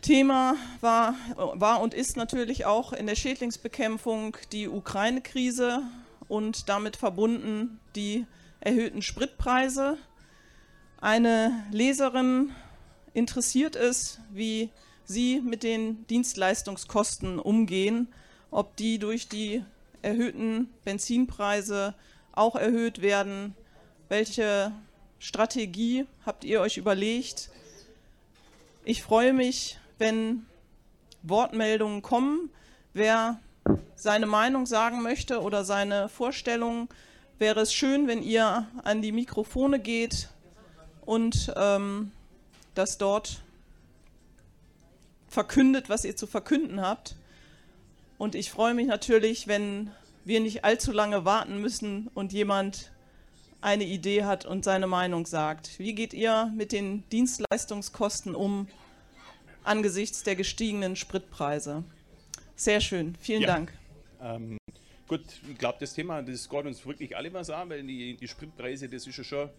Thema war, war und ist natürlich auch in der Schädlingsbekämpfung die Ukraine-Krise und damit verbunden die erhöhten Spritpreise. Eine Leserin interessiert es, wie Sie mit den Dienstleistungskosten umgehen, ob die durch die erhöhten Benzinpreise auch erhöht werden. Welche Strategie habt ihr euch überlegt? Ich freue mich, wenn Wortmeldungen kommen. Wer seine Meinung sagen möchte oder seine Vorstellung, wäre es schön, wenn ihr an die Mikrofone geht und ähm, das dort verkündet, was ihr zu verkünden habt. Und ich freue mich natürlich, wenn wir nicht allzu lange warten müssen und jemand eine Idee hat und seine Meinung sagt. Wie geht ihr mit den Dienstleistungskosten um angesichts der gestiegenen Spritpreise? Sehr schön, vielen ja. Dank. Ähm, gut, ich glaube, das Thema, das geht uns wirklich alle was an, weil die, die Spritpreise, das ist ja schon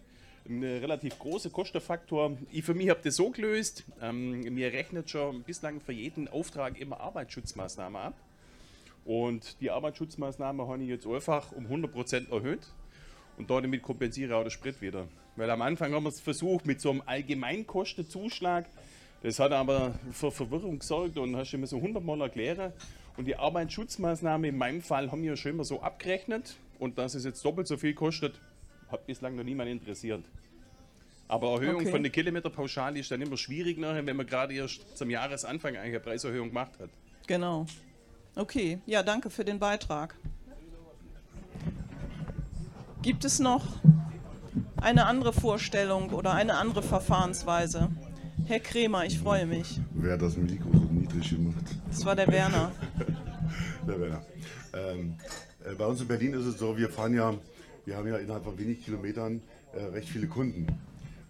ein relativ großer Kostenfaktor. Ich für mich habe das so gelöst, ähm, mir rechnet schon bislang für jeden Auftrag immer Arbeitsschutzmaßnahmen ab. Und die Arbeitsschutzmaßnahme habe ich jetzt einfach um 100% erhöht und damit kompensiere ich auch den Sprit wieder. Weil am Anfang haben wir es versucht mit so einem Allgemeinkostenzuschlag. Das hat aber für Verwirrung gesorgt und hast du immer so 100 Mal erklären. Und die Arbeitsschutzmaßnahme in meinem Fall haben wir schon immer so abgerechnet. Und dass es jetzt doppelt so viel kostet, hat bislang noch niemand interessiert. Aber Erhöhung okay. von der Kilometerpauschale ist dann immer schwierig nachher, wenn man gerade erst zum Jahresanfang eine Preiserhöhung gemacht hat. Genau. Okay, ja, danke für den Beitrag. Gibt es noch eine andere Vorstellung oder eine andere Verfahrensweise? Herr Kremer, ich freue mich. Wer das Mikro so niedrig gemacht? Das war der Werner. der Werner. Ähm, äh, bei uns in Berlin ist es so, wir fahren ja, wir haben ja innerhalb von wenig Kilometern äh, recht viele Kunden.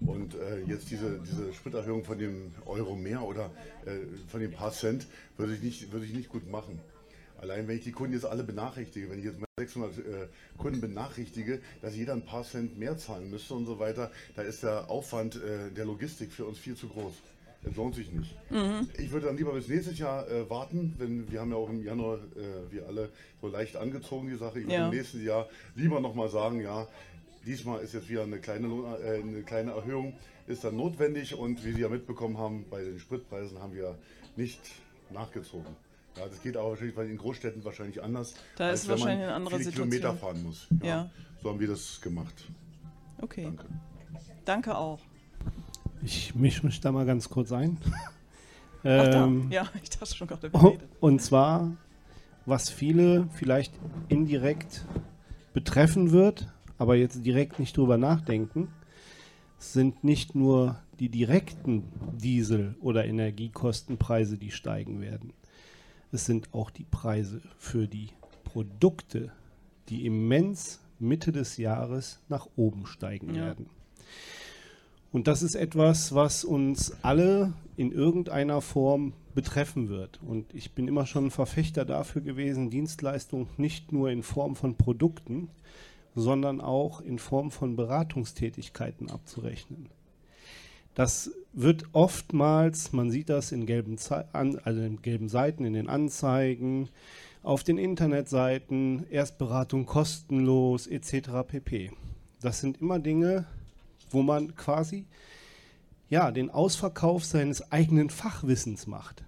Und äh, jetzt diese, diese Spritterhöhung von dem Euro mehr oder äh, von den paar Cent würde ich, nicht, würde ich nicht gut machen. Allein wenn ich die Kunden jetzt alle benachrichtige, wenn ich jetzt mal 600 äh, Kunden benachrichtige, dass jeder ein paar Cent mehr zahlen müsste und so weiter, da ist der Aufwand äh, der Logistik für uns viel zu groß. Das lohnt sich nicht. Mhm. Ich würde dann lieber bis nächstes Jahr äh, warten, wenn wir haben ja auch im Januar, äh, wir alle so leicht angezogen die Sache. Ich würde ja. im nächsten Jahr lieber nochmal sagen, ja, diesmal ist jetzt wieder eine kleine, äh, eine kleine Erhöhung, ist dann notwendig und wie Sie ja mitbekommen haben, bei den Spritpreisen haben wir nicht nachgezogen. Ja, das geht aber wahrscheinlich in Großstädten wahrscheinlich anders. Da ist wahrscheinlich eine andere Situation. Kilometer fahren muss. Ja, ja. So haben wir das gemacht. Okay. Danke. Danke auch. Ich mische mich da mal ganz kurz ein. Ach, ähm, ja, ich dachte schon gerade. Oh, und zwar, was viele vielleicht indirekt betreffen wird, aber jetzt direkt nicht drüber nachdenken, sind nicht nur die direkten Diesel- oder Energiekostenpreise, die steigen werden es sind auch die Preise für die Produkte, die immens Mitte des Jahres nach oben steigen ja. werden. Und das ist etwas, was uns alle in irgendeiner Form betreffen wird. Und ich bin immer schon ein Verfechter dafür gewesen, Dienstleistungen nicht nur in Form von Produkten, sondern auch in Form von Beratungstätigkeiten abzurechnen. Das wird oftmals, man sieht das in gelben, also in gelben Seiten, in den Anzeigen, auf den Internetseiten, Erstberatung kostenlos etc. pp. Das sind immer Dinge, wo man quasi ja, den Ausverkauf seines eigenen Fachwissens macht.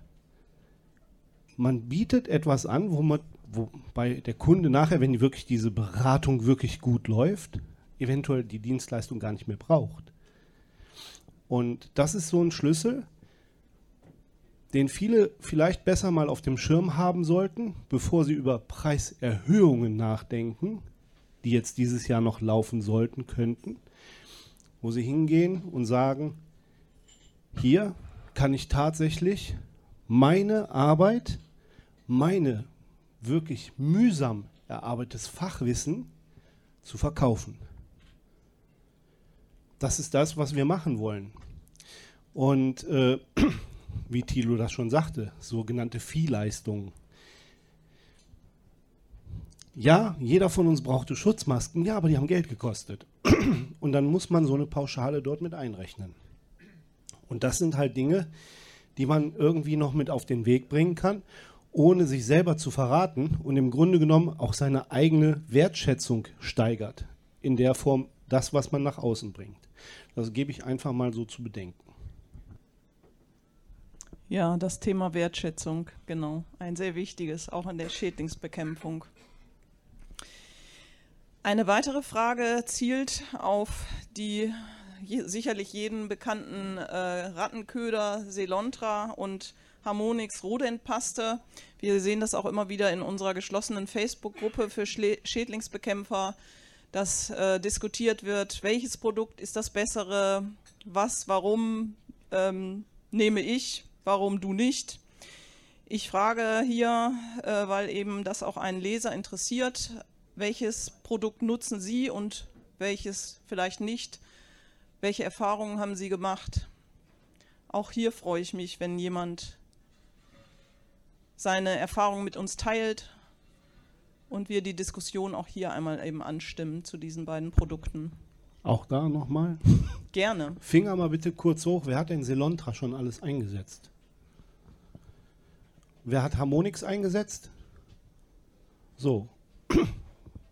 Man bietet etwas an, wo man, wobei der Kunde nachher, wenn wirklich diese Beratung wirklich gut läuft, eventuell die Dienstleistung gar nicht mehr braucht. Und das ist so ein Schlüssel, den viele vielleicht besser mal auf dem Schirm haben sollten, bevor sie über Preiserhöhungen nachdenken, die jetzt dieses Jahr noch laufen sollten, könnten, wo sie hingehen und sagen, hier kann ich tatsächlich meine Arbeit, meine wirklich mühsam erarbeitetes Fachwissen zu verkaufen. Das ist das, was wir machen wollen. Und äh, wie Thilo das schon sagte, sogenannte Viehleistungen. Ja, jeder von uns brauchte Schutzmasken, ja, aber die haben Geld gekostet. Und dann muss man so eine Pauschale dort mit einrechnen. Und das sind halt Dinge, die man irgendwie noch mit auf den Weg bringen kann, ohne sich selber zu verraten und im Grunde genommen auch seine eigene Wertschätzung steigert. In der Form das, was man nach außen bringt. Das gebe ich einfach mal so zu bedenken. Ja, das Thema Wertschätzung, genau. Ein sehr wichtiges, auch in der Schädlingsbekämpfung. Eine weitere Frage zielt auf die je, sicherlich jeden bekannten äh, Rattenköder Selontra und Harmonix Rodentpaste. Wir sehen das auch immer wieder in unserer geschlossenen Facebook-Gruppe für Schle Schädlingsbekämpfer, dass äh, diskutiert wird, welches Produkt ist das bessere, was, warum ähm, nehme ich, warum du nicht. Ich frage hier, äh, weil eben das auch einen Leser interessiert, welches Produkt nutzen Sie und welches vielleicht nicht? Welche Erfahrungen haben Sie gemacht? Auch hier freue ich mich, wenn jemand seine Erfahrungen mit uns teilt und wir die Diskussion auch hier einmal eben anstimmen zu diesen beiden Produkten. Auch da nochmal? Gerne. Finger mal bitte kurz hoch. Wer hat denn Selontra schon alles eingesetzt? Wer hat Harmonix eingesetzt? So,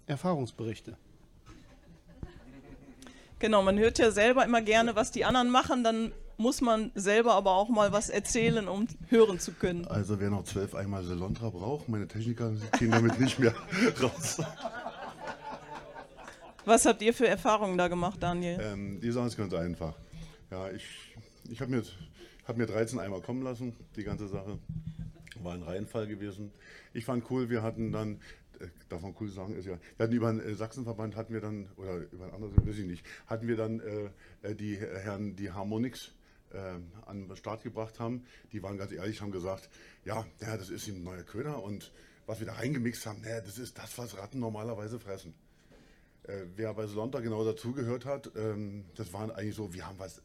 Erfahrungsberichte. Genau, man hört ja selber immer gerne, was die anderen machen, dann muss man selber aber auch mal was erzählen, um hören zu können. Also wer noch zwölf einmal Selontra braucht, meine Techniker gehen damit nicht mehr raus. Was habt ihr für Erfahrungen da gemacht, Daniel? Ähm, die Sache ist ganz einfach. Ja, ich, ich habe mir, hab mir 13 Eimer kommen lassen, die ganze Sache. War ein Reihenfall gewesen. Ich fand cool, wir hatten dann äh, darf man cool sagen, ist ja, wir hatten über den äh, Sachsenverband hatten wir dann, oder über ein anderes, weiß ich nicht, hatten wir dann äh, äh die Herren, die Harmonix an den Start gebracht haben, die waren ganz ehrlich, haben gesagt, ja, ja das ist ein neuer Köder und was wir da reingemixt haben, naja, das ist das, was Ratten normalerweise fressen. Äh, wer bei Solonta genau dazugehört hat, ähm, das waren eigentlich so, wir haben was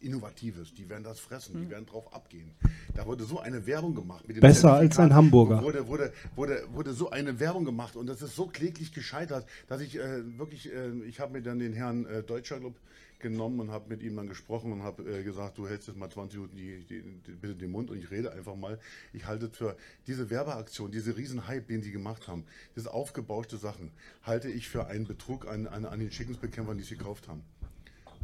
Innovatives, die werden das fressen, die hm. werden drauf abgehen. Da wurde so eine Werbung gemacht. Besser als ein Hamburger. Wurde, wurde, wurde, wurde so eine Werbung gemacht und das ist so kläglich gescheitert, dass ich äh, wirklich, äh, ich habe mir dann den Herrn äh, Deutscher Club genommen und habe mit ihm dann gesprochen und habe äh, gesagt, du hältst jetzt mal 20 Minuten die, die, die, bitte den Mund und ich rede einfach mal. Ich halte für diese Werbeaktion, diese Riesenhype, den sie gemacht haben, diese aufgebauschte Sachen, halte ich für einen Betrug an, an, an den Schickensbekämpfern, die sie gekauft haben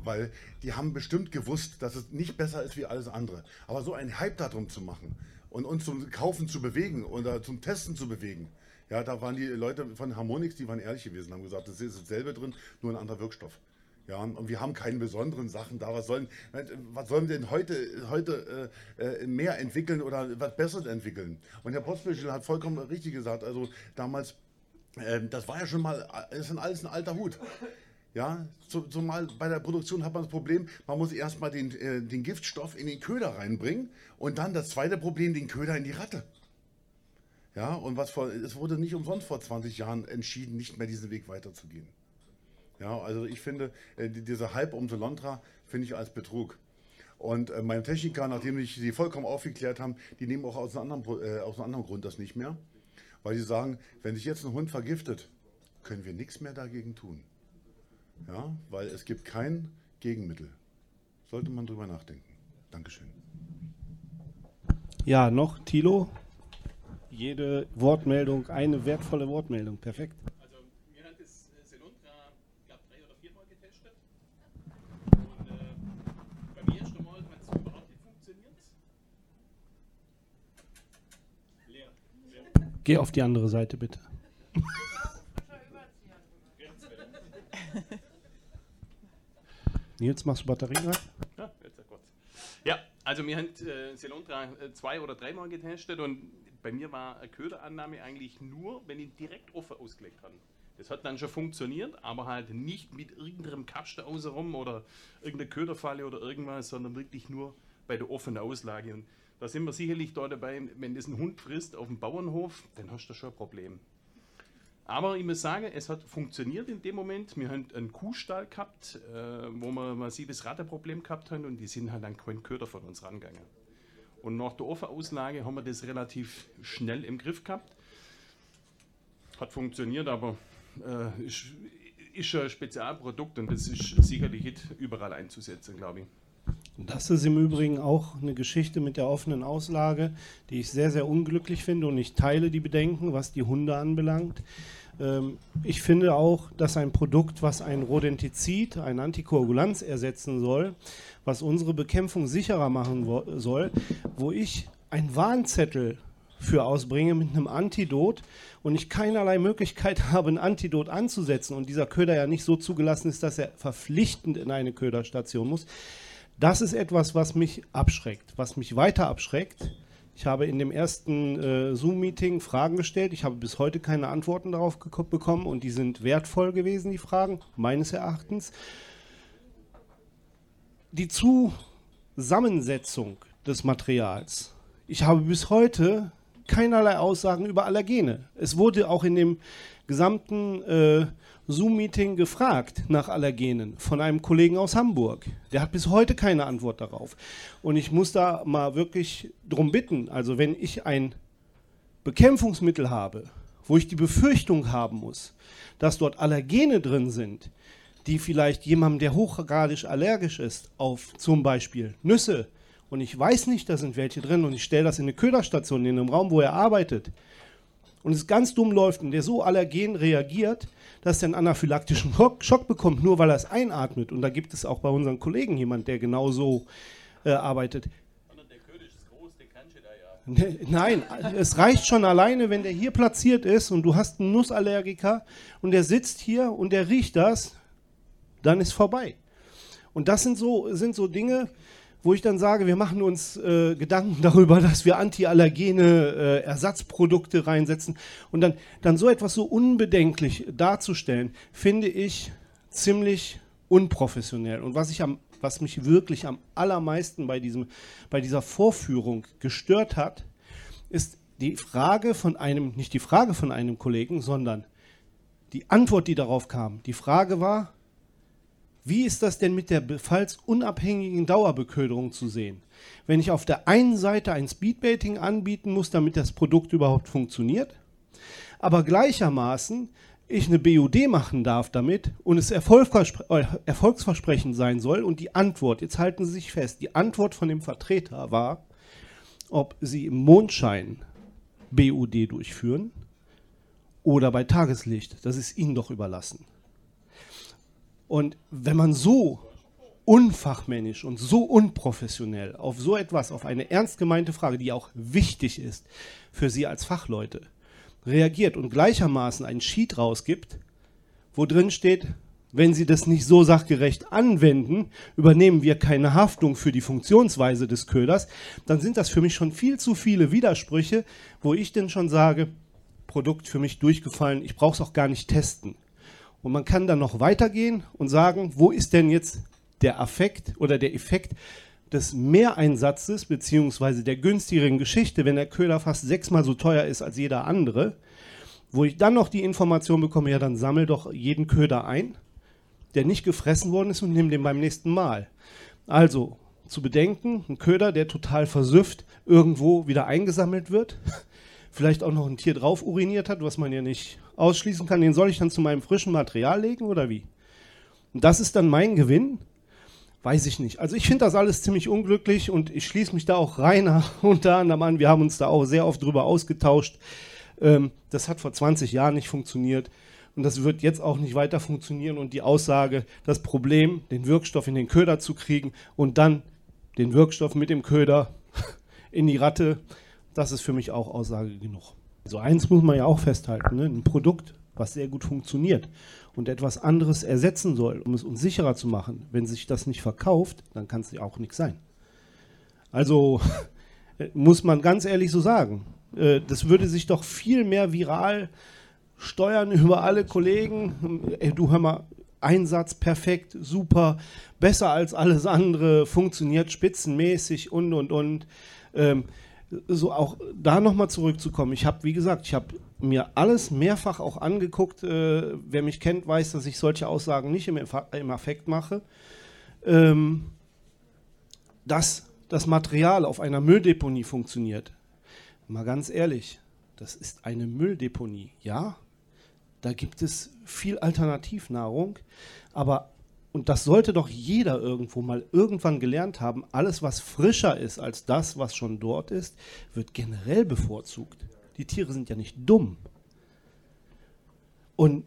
weil die haben bestimmt gewusst, dass es nicht besser ist wie alles andere. Aber so einen Hype darum zu machen und uns zum Kaufen zu bewegen oder zum Testen zu bewegen, ja, da waren die Leute von Harmonix, die waren ehrlich gewesen, haben gesagt, das ist dasselbe drin, nur ein anderer Wirkstoff. Ja, und wir haben keine besonderen Sachen da. Was sollen, was sollen wir denn heute, heute äh, äh mehr entwickeln oder was Besseres entwickeln? Und Herr Postbüschel hat vollkommen richtig gesagt, also damals, äh, das war ja schon mal, das ist alles ein alter Hut. Ja, zumal bei der Produktion hat man das Problem, man muss erstmal den, äh, den Giftstoff in den Köder reinbringen und dann das zweite Problem, den Köder in die Ratte. Ja, und was vor, es wurde nicht umsonst vor 20 Jahren entschieden, nicht mehr diesen Weg weiterzugehen. Ja, also ich finde, äh, dieser Hype um Solontra finde ich als Betrug. Und äh, meine Techniker, nachdem ich sie vollkommen aufgeklärt haben, die nehmen auch aus einem, anderen, äh, aus einem anderen Grund das nicht mehr. Weil sie sagen, wenn sich jetzt ein Hund vergiftet, können wir nichts mehr dagegen tun. Ja, weil es gibt kein Gegenmittel. Sollte man drüber nachdenken. Dankeschön. Ja, noch Tilo. Jede Wortmeldung, eine wertvolle Wortmeldung. Perfekt. Also, mir hat das Seluntra, glaube drei oder viermal getestet. Und äh, beim ersten Mal hat es überhaupt nicht funktioniert. Leer. Leer. Geh auf die andere Seite, bitte. Nils, machst du Batterien rein? Ja, jetzt kurz. Ja, also wir haben äh, Selontra äh, zwei oder dreimal getestet und bei mir war eine Köderannahme eigentlich nur, wenn ich direkt offen ausgelegt habe. Das hat dann schon funktioniert, aber halt nicht mit irgendeinem Kasten außenrum oder irgendeiner Köderfalle oder irgendwas, sondern wirklich nur bei der offenen Auslage. Und da sind wir sicherlich da dabei, wenn das ein Hund frisst auf dem Bauernhof, dann hast du schon ein Problem. Aber ich muss sagen, es hat funktioniert in dem Moment. Wir haben einen Kuhstall gehabt, äh, wo wir ein massives Rattenproblem gehabt haben und die sind halt an keinen Köder von uns rangegangen. Und nach der Ofenauslage haben wir das relativ schnell im Griff gehabt. Hat funktioniert, aber äh, ist, ist ein Spezialprodukt und das ist sicherlich nicht überall einzusetzen, glaube ich. Das ist im Übrigen auch eine Geschichte mit der offenen Auslage, die ich sehr, sehr unglücklich finde und ich teile die Bedenken, was die Hunde anbelangt. Ähm, ich finde auch, dass ein Produkt, was ein Rodentizid, ein Antikoagulanz ersetzen soll, was unsere Bekämpfung sicherer machen soll, wo ich ein Warnzettel für ausbringe mit einem Antidot und ich keinerlei Möglichkeit habe, ein Antidot anzusetzen und dieser Köder ja nicht so zugelassen ist, dass er verpflichtend in eine Köderstation muss, das ist etwas, was mich abschreckt, was mich weiter abschreckt. Ich habe in dem ersten äh, Zoom-Meeting Fragen gestellt. Ich habe bis heute keine Antworten darauf bekommen und die sind wertvoll gewesen, die Fragen, meines Erachtens. Die Zusammensetzung des Materials. Ich habe bis heute keinerlei Aussagen über Allergene. Es wurde auch in dem gesamten äh, Zoom-Meeting gefragt nach Allergenen von einem Kollegen aus Hamburg. Der hat bis heute keine Antwort darauf. Und ich muss da mal wirklich drum bitten, also wenn ich ein Bekämpfungsmittel habe, wo ich die Befürchtung haben muss, dass dort Allergene drin sind, die vielleicht jemandem, der hochgradisch allergisch ist, auf zum Beispiel Nüsse, und ich weiß nicht, da sind welche drin und ich stelle das in eine Köderstation in einem Raum, wo er arbeitet und es ganz dumm läuft und der so allergen reagiert, dass er einen anaphylaktischen Schock bekommt, nur weil er es einatmet. Und da gibt es auch bei unseren Kollegen jemand, der genau so äh, arbeitet. Nein, es reicht schon alleine, wenn der hier platziert ist und du hast einen Nussallergiker und der sitzt hier und der riecht das, dann ist vorbei. Und das sind so, sind so Dinge, wo ich dann sage, wir machen uns äh, Gedanken darüber, dass wir antiallergene äh, Ersatzprodukte reinsetzen und dann, dann so etwas so unbedenklich darzustellen, finde ich ziemlich unprofessionell. Und was ich am was mich wirklich am allermeisten bei, diesem, bei dieser Vorführung gestört hat, ist die Frage von einem, nicht die Frage von einem Kollegen, sondern die Antwort, die darauf kam. Die Frage war, wie ist das denn mit der befallsunabhängigen Dauerbeköderung zu sehen? Wenn ich auf der einen Seite ein Speedbaiting anbieten muss, damit das Produkt überhaupt funktioniert, aber gleichermaßen ich eine BUD machen darf damit und es erfolgsversprechend sein soll und die Antwort, jetzt halten Sie sich fest, die Antwort von dem Vertreter war, ob Sie im Mondschein BUD durchführen oder bei Tageslicht. Das ist Ihnen doch überlassen. Und wenn man so unfachmännisch und so unprofessionell auf so etwas, auf eine ernst gemeinte Frage, die auch wichtig ist für Sie als Fachleute, reagiert und gleichermaßen einen Sheet rausgibt, wo drin steht, wenn Sie das nicht so sachgerecht anwenden, übernehmen wir keine Haftung für die Funktionsweise des Köders, dann sind das für mich schon viel zu viele Widersprüche, wo ich denn schon sage, Produkt für mich durchgefallen, ich brauche es auch gar nicht testen. Und man kann dann noch weitergehen und sagen, wo ist denn jetzt der Affekt oder der Effekt des Mehreinsatzes beziehungsweise der günstigeren Geschichte, wenn der Köder fast sechsmal so teuer ist als jeder andere, wo ich dann noch die Information bekomme, ja, dann sammel doch jeden Köder ein, der nicht gefressen worden ist und nimm den beim nächsten Mal. Also zu bedenken, ein Köder, der total versüfft irgendwo wieder eingesammelt wird, vielleicht auch noch ein Tier drauf uriniert hat, was man ja nicht ausschließen kann, den soll ich dann zu meinem frischen Material legen oder wie? Und das ist dann mein Gewinn? Weiß ich nicht. Also ich finde das alles ziemlich unglücklich und ich schließe mich da auch reiner unter anderem an. Wir haben uns da auch sehr oft drüber ausgetauscht. Ähm, das hat vor 20 Jahren nicht funktioniert und das wird jetzt auch nicht weiter funktionieren. Und die Aussage, das Problem, den Wirkstoff in den Köder zu kriegen und dann den Wirkstoff mit dem Köder in die Ratte, das ist für mich auch Aussage genug. Also eins muss man ja auch festhalten, ne? ein Produkt, was sehr gut funktioniert und etwas anderes ersetzen soll, um es uns sicherer zu machen. Wenn sich das nicht verkauft, dann kann es ja auch nichts sein. Also muss man ganz ehrlich so sagen, äh, das würde sich doch viel mehr viral steuern über alle Kollegen. Ey, du hör mal, Einsatz perfekt, super, besser als alles andere, funktioniert spitzenmäßig und und und. Ähm, so auch da nochmal zurückzukommen. Ich habe, wie gesagt, ich habe mir alles mehrfach auch angeguckt. Äh, wer mich kennt, weiß, dass ich solche Aussagen nicht im, im Affekt mache. Ähm, dass das Material auf einer Mülldeponie funktioniert. Mal ganz ehrlich, das ist eine Mülldeponie, ja. Da gibt es viel Alternativnahrung, aber und das sollte doch jeder irgendwo mal irgendwann gelernt haben, alles, was frischer ist als das, was schon dort ist, wird generell bevorzugt. Die Tiere sind ja nicht dumm. Und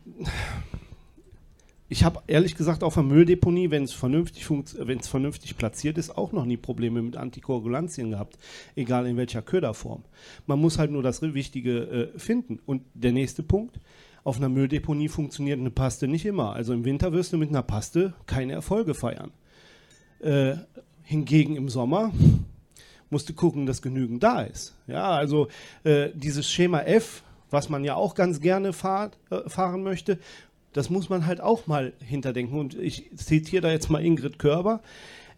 ich habe ehrlich gesagt auf der Mülldeponie, wenn es vernünftig, vernünftig platziert ist, auch noch nie Probleme mit Antikoagulantien gehabt, egal in welcher Köderform. Man muss halt nur das Wichtige äh, finden. Und der nächste Punkt, auf einer Mülldeponie funktioniert eine Paste nicht immer. Also im Winter wirst du mit einer Paste keine Erfolge feiern. Äh, hingegen im Sommer musst du gucken, dass genügend da ist. Ja, also äh, dieses Schema F, was man ja auch ganz gerne fahr, äh, fahren möchte, das muss man halt auch mal hinterdenken. Und ich zitiere da jetzt mal Ingrid Körber.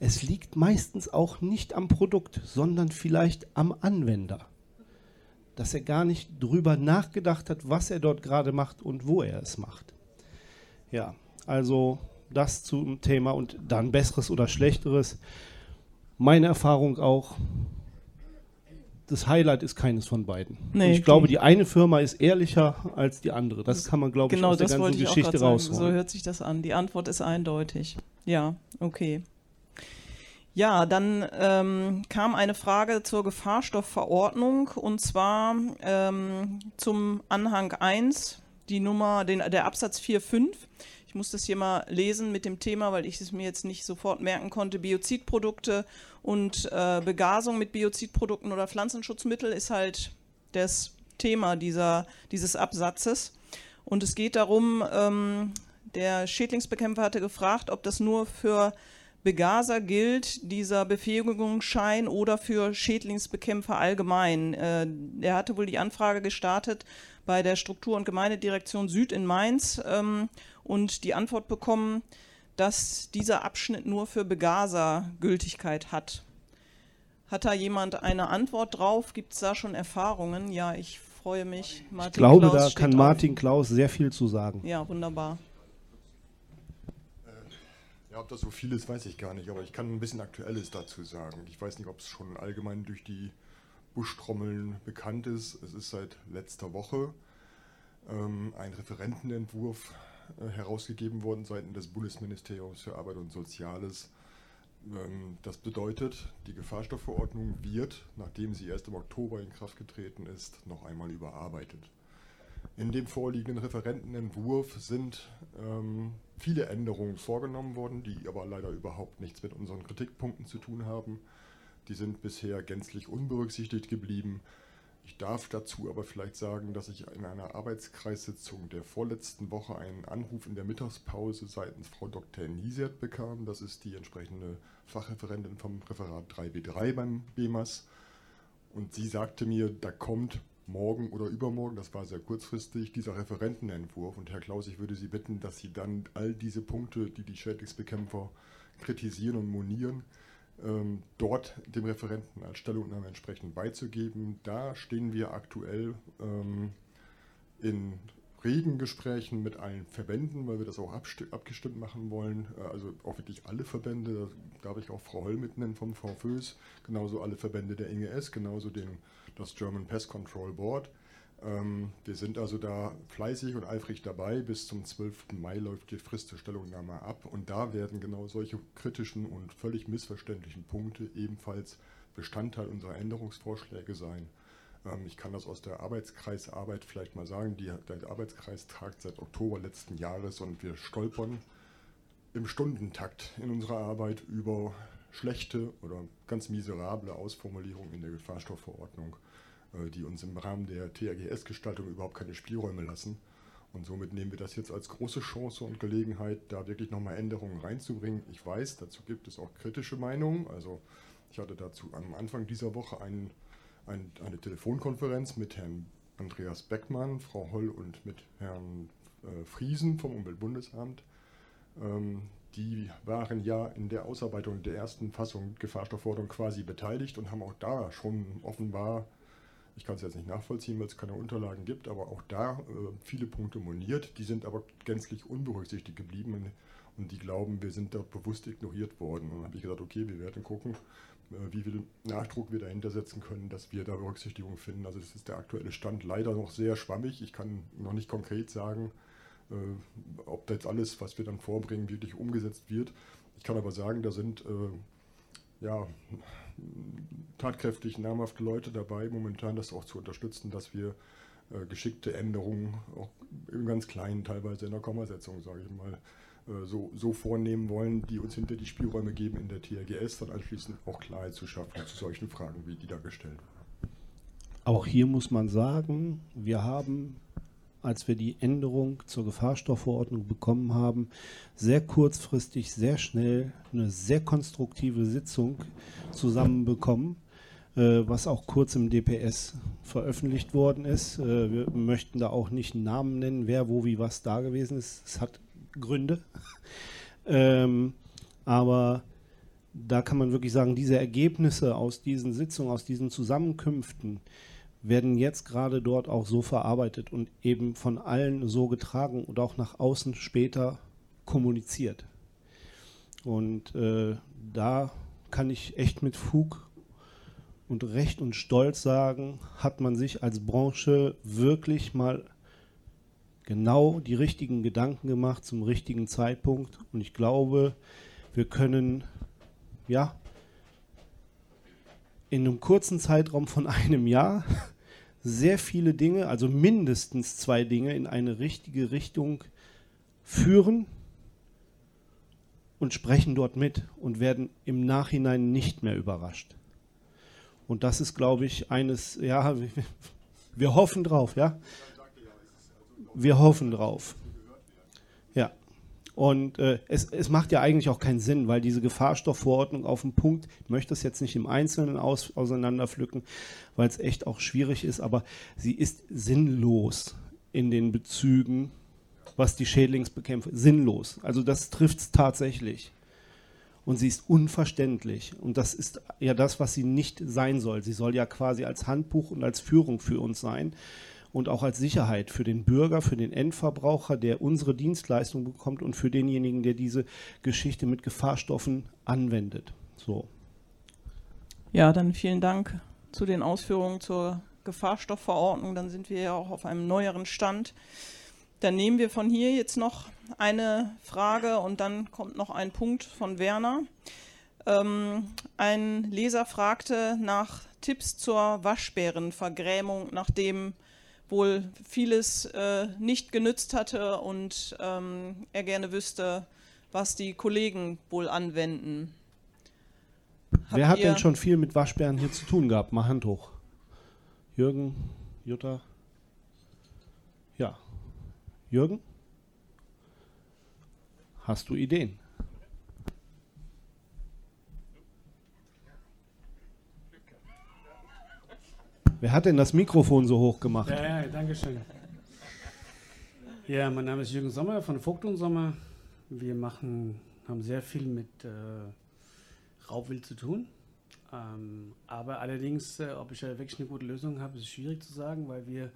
Es liegt meistens auch nicht am Produkt, sondern vielleicht am Anwender dass er gar nicht drüber nachgedacht hat, was er dort gerade macht und wo er es macht. Ja, also das zum Thema und dann besseres oder schlechteres. Meine Erfahrung auch, das Highlight ist keines von beiden. Nee, ich glaube, die eine Firma ist ehrlicher als die andere. Das kann man, glaube genau, ich, aus der ganzen Geschichte rausholen. So hört sich das an. Die Antwort ist eindeutig. Ja, okay. Ja, dann ähm, kam eine Frage zur Gefahrstoffverordnung und zwar ähm, zum Anhang 1, die Nummer, den, der Absatz 4.5. Ich muss das hier mal lesen mit dem Thema, weil ich es mir jetzt nicht sofort merken konnte. Biozidprodukte und äh, Begasung mit Biozidprodukten oder Pflanzenschutzmittel ist halt das Thema dieser, dieses Absatzes. Und es geht darum, ähm, der Schädlingsbekämpfer hatte gefragt, ob das nur für Begaser gilt dieser Befähigungsschein oder für Schädlingsbekämpfer allgemein. Äh, er hatte wohl die Anfrage gestartet bei der Struktur- und Gemeindedirektion Süd in Mainz ähm, und die Antwort bekommen, dass dieser Abschnitt nur für Begaser Gültigkeit hat. Hat da jemand eine Antwort drauf? Gibt es da schon Erfahrungen? Ja, ich freue mich. Martin ich glaube, Klaus da kann Martin Klaus sehr viel zu sagen. Ja, wunderbar. Ja, ob das so viel ist, weiß ich gar nicht, aber ich kann ein bisschen Aktuelles dazu sagen. Ich weiß nicht, ob es schon allgemein durch die Buschtrommeln bekannt ist. Es ist seit letzter Woche ähm, ein Referentenentwurf äh, herausgegeben worden seitens des Bundesministeriums für Arbeit und Soziales. Ähm, das bedeutet, die Gefahrstoffverordnung wird, nachdem sie erst im Oktober in Kraft getreten ist, noch einmal überarbeitet. In dem vorliegenden Referentenentwurf sind ähm, viele Änderungen vorgenommen worden, die aber leider überhaupt nichts mit unseren Kritikpunkten zu tun haben. Die sind bisher gänzlich unberücksichtigt geblieben. Ich darf dazu aber vielleicht sagen, dass ich in einer Arbeitskreissitzung der vorletzten Woche einen Anruf in der Mittagspause seitens Frau Dr. Niesert bekam. Das ist die entsprechende Fachreferentin vom Referat 3b3 beim BEMAS. Und sie sagte mir, da kommt morgen oder übermorgen, das war sehr kurzfristig, dieser Referentenentwurf. Und Herr Klaus, ich würde Sie bitten, dass Sie dann all diese Punkte, die die Schädlingsbekämpfer kritisieren und monieren, ähm, dort dem Referenten als Stellungnahme entsprechend beizugeben. Da stehen wir aktuell ähm, in regen Gesprächen mit allen Verbänden, weil wir das auch abgestimmt machen wollen. Äh, also auch wirklich alle Verbände, da darf ich auch Frau Holl mitnennen vom VFÖS, genauso alle Verbände der INGS, genauso den das German Pest Control Board. Ähm, wir sind also da fleißig und eifrig dabei. Bis zum 12. Mai läuft die Frist der Stellungnahme ab und da werden genau solche kritischen und völlig missverständlichen Punkte ebenfalls Bestandteil unserer Änderungsvorschläge sein. Ähm, ich kann das aus der Arbeitskreisarbeit vielleicht mal sagen. Die, der Arbeitskreis tagt seit Oktober letzten Jahres und wir stolpern im Stundentakt in unserer Arbeit über schlechte oder ganz miserable Ausformulierungen in der Gefahrstoffverordnung, äh, die uns im Rahmen der THGS-Gestaltung überhaupt keine Spielräume lassen. Und somit nehmen wir das jetzt als große Chance und Gelegenheit, da wirklich nochmal Änderungen reinzubringen. Ich weiß, dazu gibt es auch kritische Meinungen. Also ich hatte dazu am Anfang dieser Woche ein, ein, eine Telefonkonferenz mit Herrn Andreas Beckmann, Frau Holl und mit Herrn äh, Friesen vom Umweltbundesamt. Ähm, die waren ja in der Ausarbeitung der ersten Fassung Gefahrstoffverordnung quasi beteiligt und haben auch da schon offenbar, ich kann es jetzt nicht nachvollziehen, weil es keine Unterlagen gibt, aber auch da äh, viele Punkte moniert. Die sind aber gänzlich unberücksichtigt geblieben und die glauben, wir sind dort bewusst ignoriert worden. Und dann habe ich gesagt, okay, wir werden gucken, wie viel Nachdruck wir dahinter setzen können, dass wir da Berücksichtigung finden. Also das ist der aktuelle Stand leider noch sehr schwammig. Ich kann noch nicht konkret sagen, äh, ob da jetzt alles, was wir dann vorbringen, wirklich umgesetzt wird. Ich kann aber sagen, da sind äh, ja, tatkräftig namhafte Leute dabei, momentan das auch zu unterstützen, dass wir äh, geschickte Änderungen, auch im ganz kleinen teilweise in der Kommasetzung, sage ich mal, äh, so, so vornehmen wollen, die uns hinter die Spielräume geben in der TRGS, dann anschließend auch Klarheit zu schaffen zu solchen Fragen, wie die da gestellt werden. Auch hier muss man sagen, wir haben, als wir die Änderung zur Gefahrstoffverordnung bekommen haben, sehr kurzfristig, sehr schnell eine sehr konstruktive Sitzung zusammenbekommen, äh, was auch kurz im DPS veröffentlicht worden ist. Äh, wir möchten da auch nicht einen Namen nennen, wer, wo, wie, was da gewesen ist. Es hat Gründe. ähm, aber da kann man wirklich sagen, diese Ergebnisse aus diesen Sitzungen, aus diesen Zusammenkünften werden jetzt gerade dort auch so verarbeitet und eben von allen so getragen und auch nach außen später kommuniziert. Und äh, da kann ich echt mit Fug und Recht und Stolz sagen, hat man sich als Branche wirklich mal genau die richtigen Gedanken gemacht zum richtigen Zeitpunkt. Und ich glaube, wir können ja in einem kurzen Zeitraum von einem Jahr sehr viele Dinge, also mindestens zwei Dinge in eine richtige Richtung führen und sprechen dort mit und werden im Nachhinein nicht mehr überrascht. Und das ist, glaube ich, eines, ja, wir hoffen drauf, ja. Wir hoffen drauf. Ja. Und äh, es, es macht ja eigentlich auch keinen Sinn, weil diese Gefahrstoffverordnung auf dem Punkt, ich möchte das jetzt nicht im Einzelnen aus, auseinanderpflücken, weil es echt auch schwierig ist, aber sie ist sinnlos in den Bezügen, was die Schädlingsbekämpfung, sinnlos. Also das trifft es tatsächlich. Und sie ist unverständlich. Und das ist ja das, was sie nicht sein soll. Sie soll ja quasi als Handbuch und als Führung für uns sein und auch als Sicherheit für den Bürger, für den Endverbraucher, der unsere Dienstleistung bekommt und für denjenigen, der diese Geschichte mit Gefahrstoffen anwendet. So. Ja, dann vielen Dank zu den Ausführungen zur Gefahrstoffverordnung. Dann sind wir ja auch auf einem neueren Stand. Dann nehmen wir von hier jetzt noch eine Frage und dann kommt noch ein Punkt von Werner. Ähm, ein Leser fragte nach Tipps zur Waschbärenvergrämung, nachdem wohl vieles äh, nicht genützt hatte und ähm, er gerne wüsste, was die Kollegen wohl anwenden. Habt Wer hat denn schon viel mit Waschbären hier zu tun gehabt? Mal Hand hoch. Jürgen, Jutta. Ja. Jürgen? Hast du Ideen? Wer hat denn das Mikrofon so hoch gemacht? Ja, ja, danke schön. Ja, mein Name ist Jürgen Sommer von Vogt und Sommer. Wir machen, haben sehr viel mit äh, Raubwild zu tun. Ähm, aber allerdings, äh, ob ich da wirklich eine gute Lösung habe, ist schwierig zu sagen, weil wir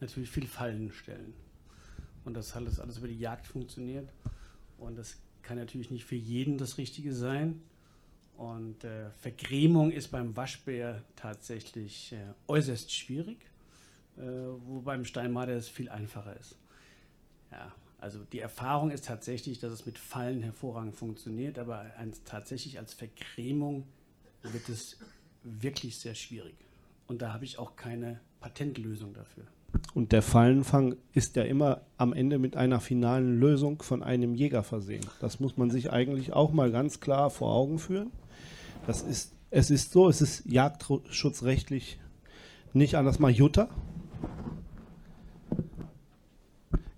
natürlich viel Fallen stellen. Und das alles, alles über die Jagd funktioniert. Und das kann natürlich nicht für jeden das Richtige sein. Und äh, Vergrämung ist beim Waschbär tatsächlich äh, äußerst schwierig, äh, wo beim Steinmarder es viel einfacher ist. Ja, also die Erfahrung ist tatsächlich, dass es mit Fallen hervorragend funktioniert, aber ein, tatsächlich als Vergrämung wird es wirklich sehr schwierig. Und da habe ich auch keine Patentlösung dafür. Und der Fallenfang ist ja immer am Ende mit einer finalen Lösung von einem Jäger versehen. Das muss man sich eigentlich auch mal ganz klar vor Augen führen. Das ist, es ist so, es ist jagdschutzrechtlich nicht anders mal Jutta.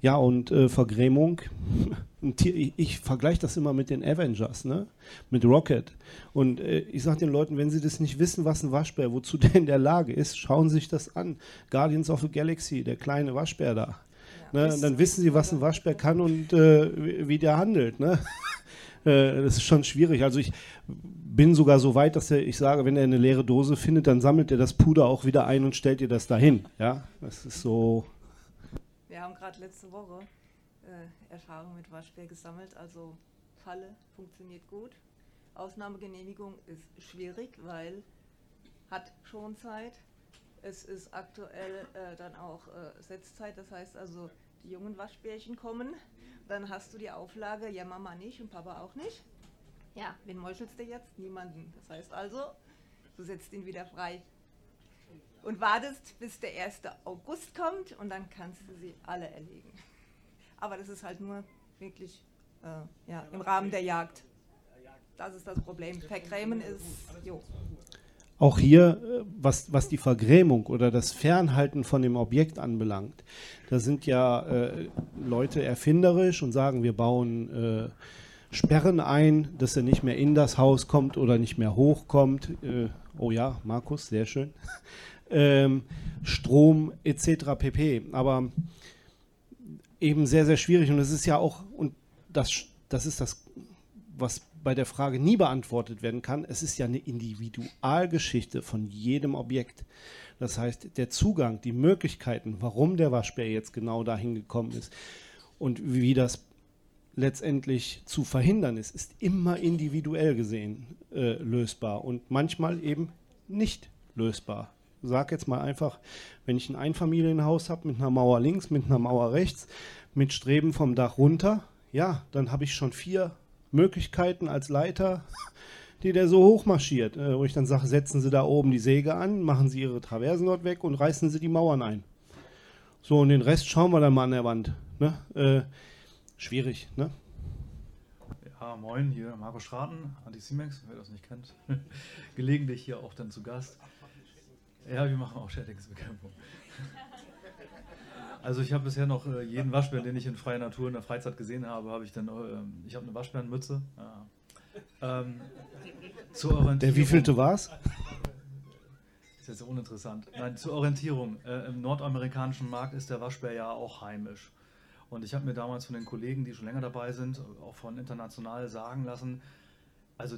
Ja, und äh, Vergrämung. ich, ich vergleiche das immer mit den Avengers, ne? mit Rocket. Und äh, ich sage den Leuten, wenn sie das nicht wissen, was ein Waschbär, wozu der in der Lage ist, schauen Sie sich das an. Guardians of the Galaxy, der kleine Waschbär da. Ja, ne? Dann wissen sie, was ein Waschbär kann und äh, wie der handelt. Ne? Äh, das ist schon schwierig. Also ich bin sogar so weit, dass er, ich sage, wenn er eine leere Dose findet, dann sammelt er das Puder auch wieder ein und stellt ihr das dahin. Ja, das ist so. Wir haben gerade letzte Woche äh, Erfahrung mit Waschbär gesammelt. Also Falle funktioniert gut. Ausnahmegenehmigung ist schwierig, weil hat schon Zeit. Es ist aktuell äh, dann auch äh, Setzzeit. Das heißt also, die jungen Waschbärchen kommen. Dann hast du die Auflage, ja Mama nicht und Papa auch nicht. Ja, wen meuchelst du jetzt? Niemanden. Das heißt also, du setzt ihn wieder frei und wartest, bis der 1. August kommt und dann kannst du sie alle erlegen. Aber das ist halt nur wirklich äh, ja, im Rahmen der Jagd. Das ist das Problem. Vergrämen ist, jo. Auch hier, äh, was, was die Vergrämung oder das Fernhalten von dem Objekt anbelangt, da sind ja äh, Leute erfinderisch und sagen, wir bauen äh, Sperren ein, dass er nicht mehr in das Haus kommt oder nicht mehr hochkommt. Äh, oh ja, Markus, sehr schön. ähm, Strom etc. pp. Aber eben sehr, sehr schwierig und es ist ja auch, und das, das ist das, was bei der Frage nie beantwortet werden kann, es ist ja eine Individualgeschichte von jedem Objekt. Das heißt, der Zugang, die Möglichkeiten, warum der Waschbär jetzt genau dahin gekommen ist und wie das letztendlich zu verhindern ist, ist immer individuell gesehen äh, lösbar und manchmal eben nicht lösbar. Sag jetzt mal einfach, wenn ich ein Einfamilienhaus habe mit einer Mauer links, mit einer Mauer rechts, mit Streben vom Dach runter, ja, dann habe ich schon vier Möglichkeiten als Leiter, die der so hoch marschiert. Äh, wo ich dann sage, setzen Sie da oben die Säge an, machen Sie Ihre Traversen dort weg und reißen Sie die Mauern ein. So, und den Rest schauen wir dann mal an der Wand. Ne? Äh, schwierig, ne? Ja, moin, hier Marco Schraten, Anticimex, wer das nicht kennt. Gelegentlich hier auch dann zu Gast. Ja, wir machen auch Schädlingsbekämpfung. Also ich habe bisher noch äh, jeden Waschbären, den ich in freier Natur in der Freizeit gesehen habe, habe ich dann, äh, ich habe eine Waschbärenmütze. Ja. Ähm, zur Orientierung. Der wievielte war es? Ist jetzt uninteressant. Nein, zur Orientierung. Äh, Im nordamerikanischen Markt ist der Waschbär ja auch heimisch. Und ich habe mir damals von den Kollegen, die schon länger dabei sind, auch von international sagen lassen, also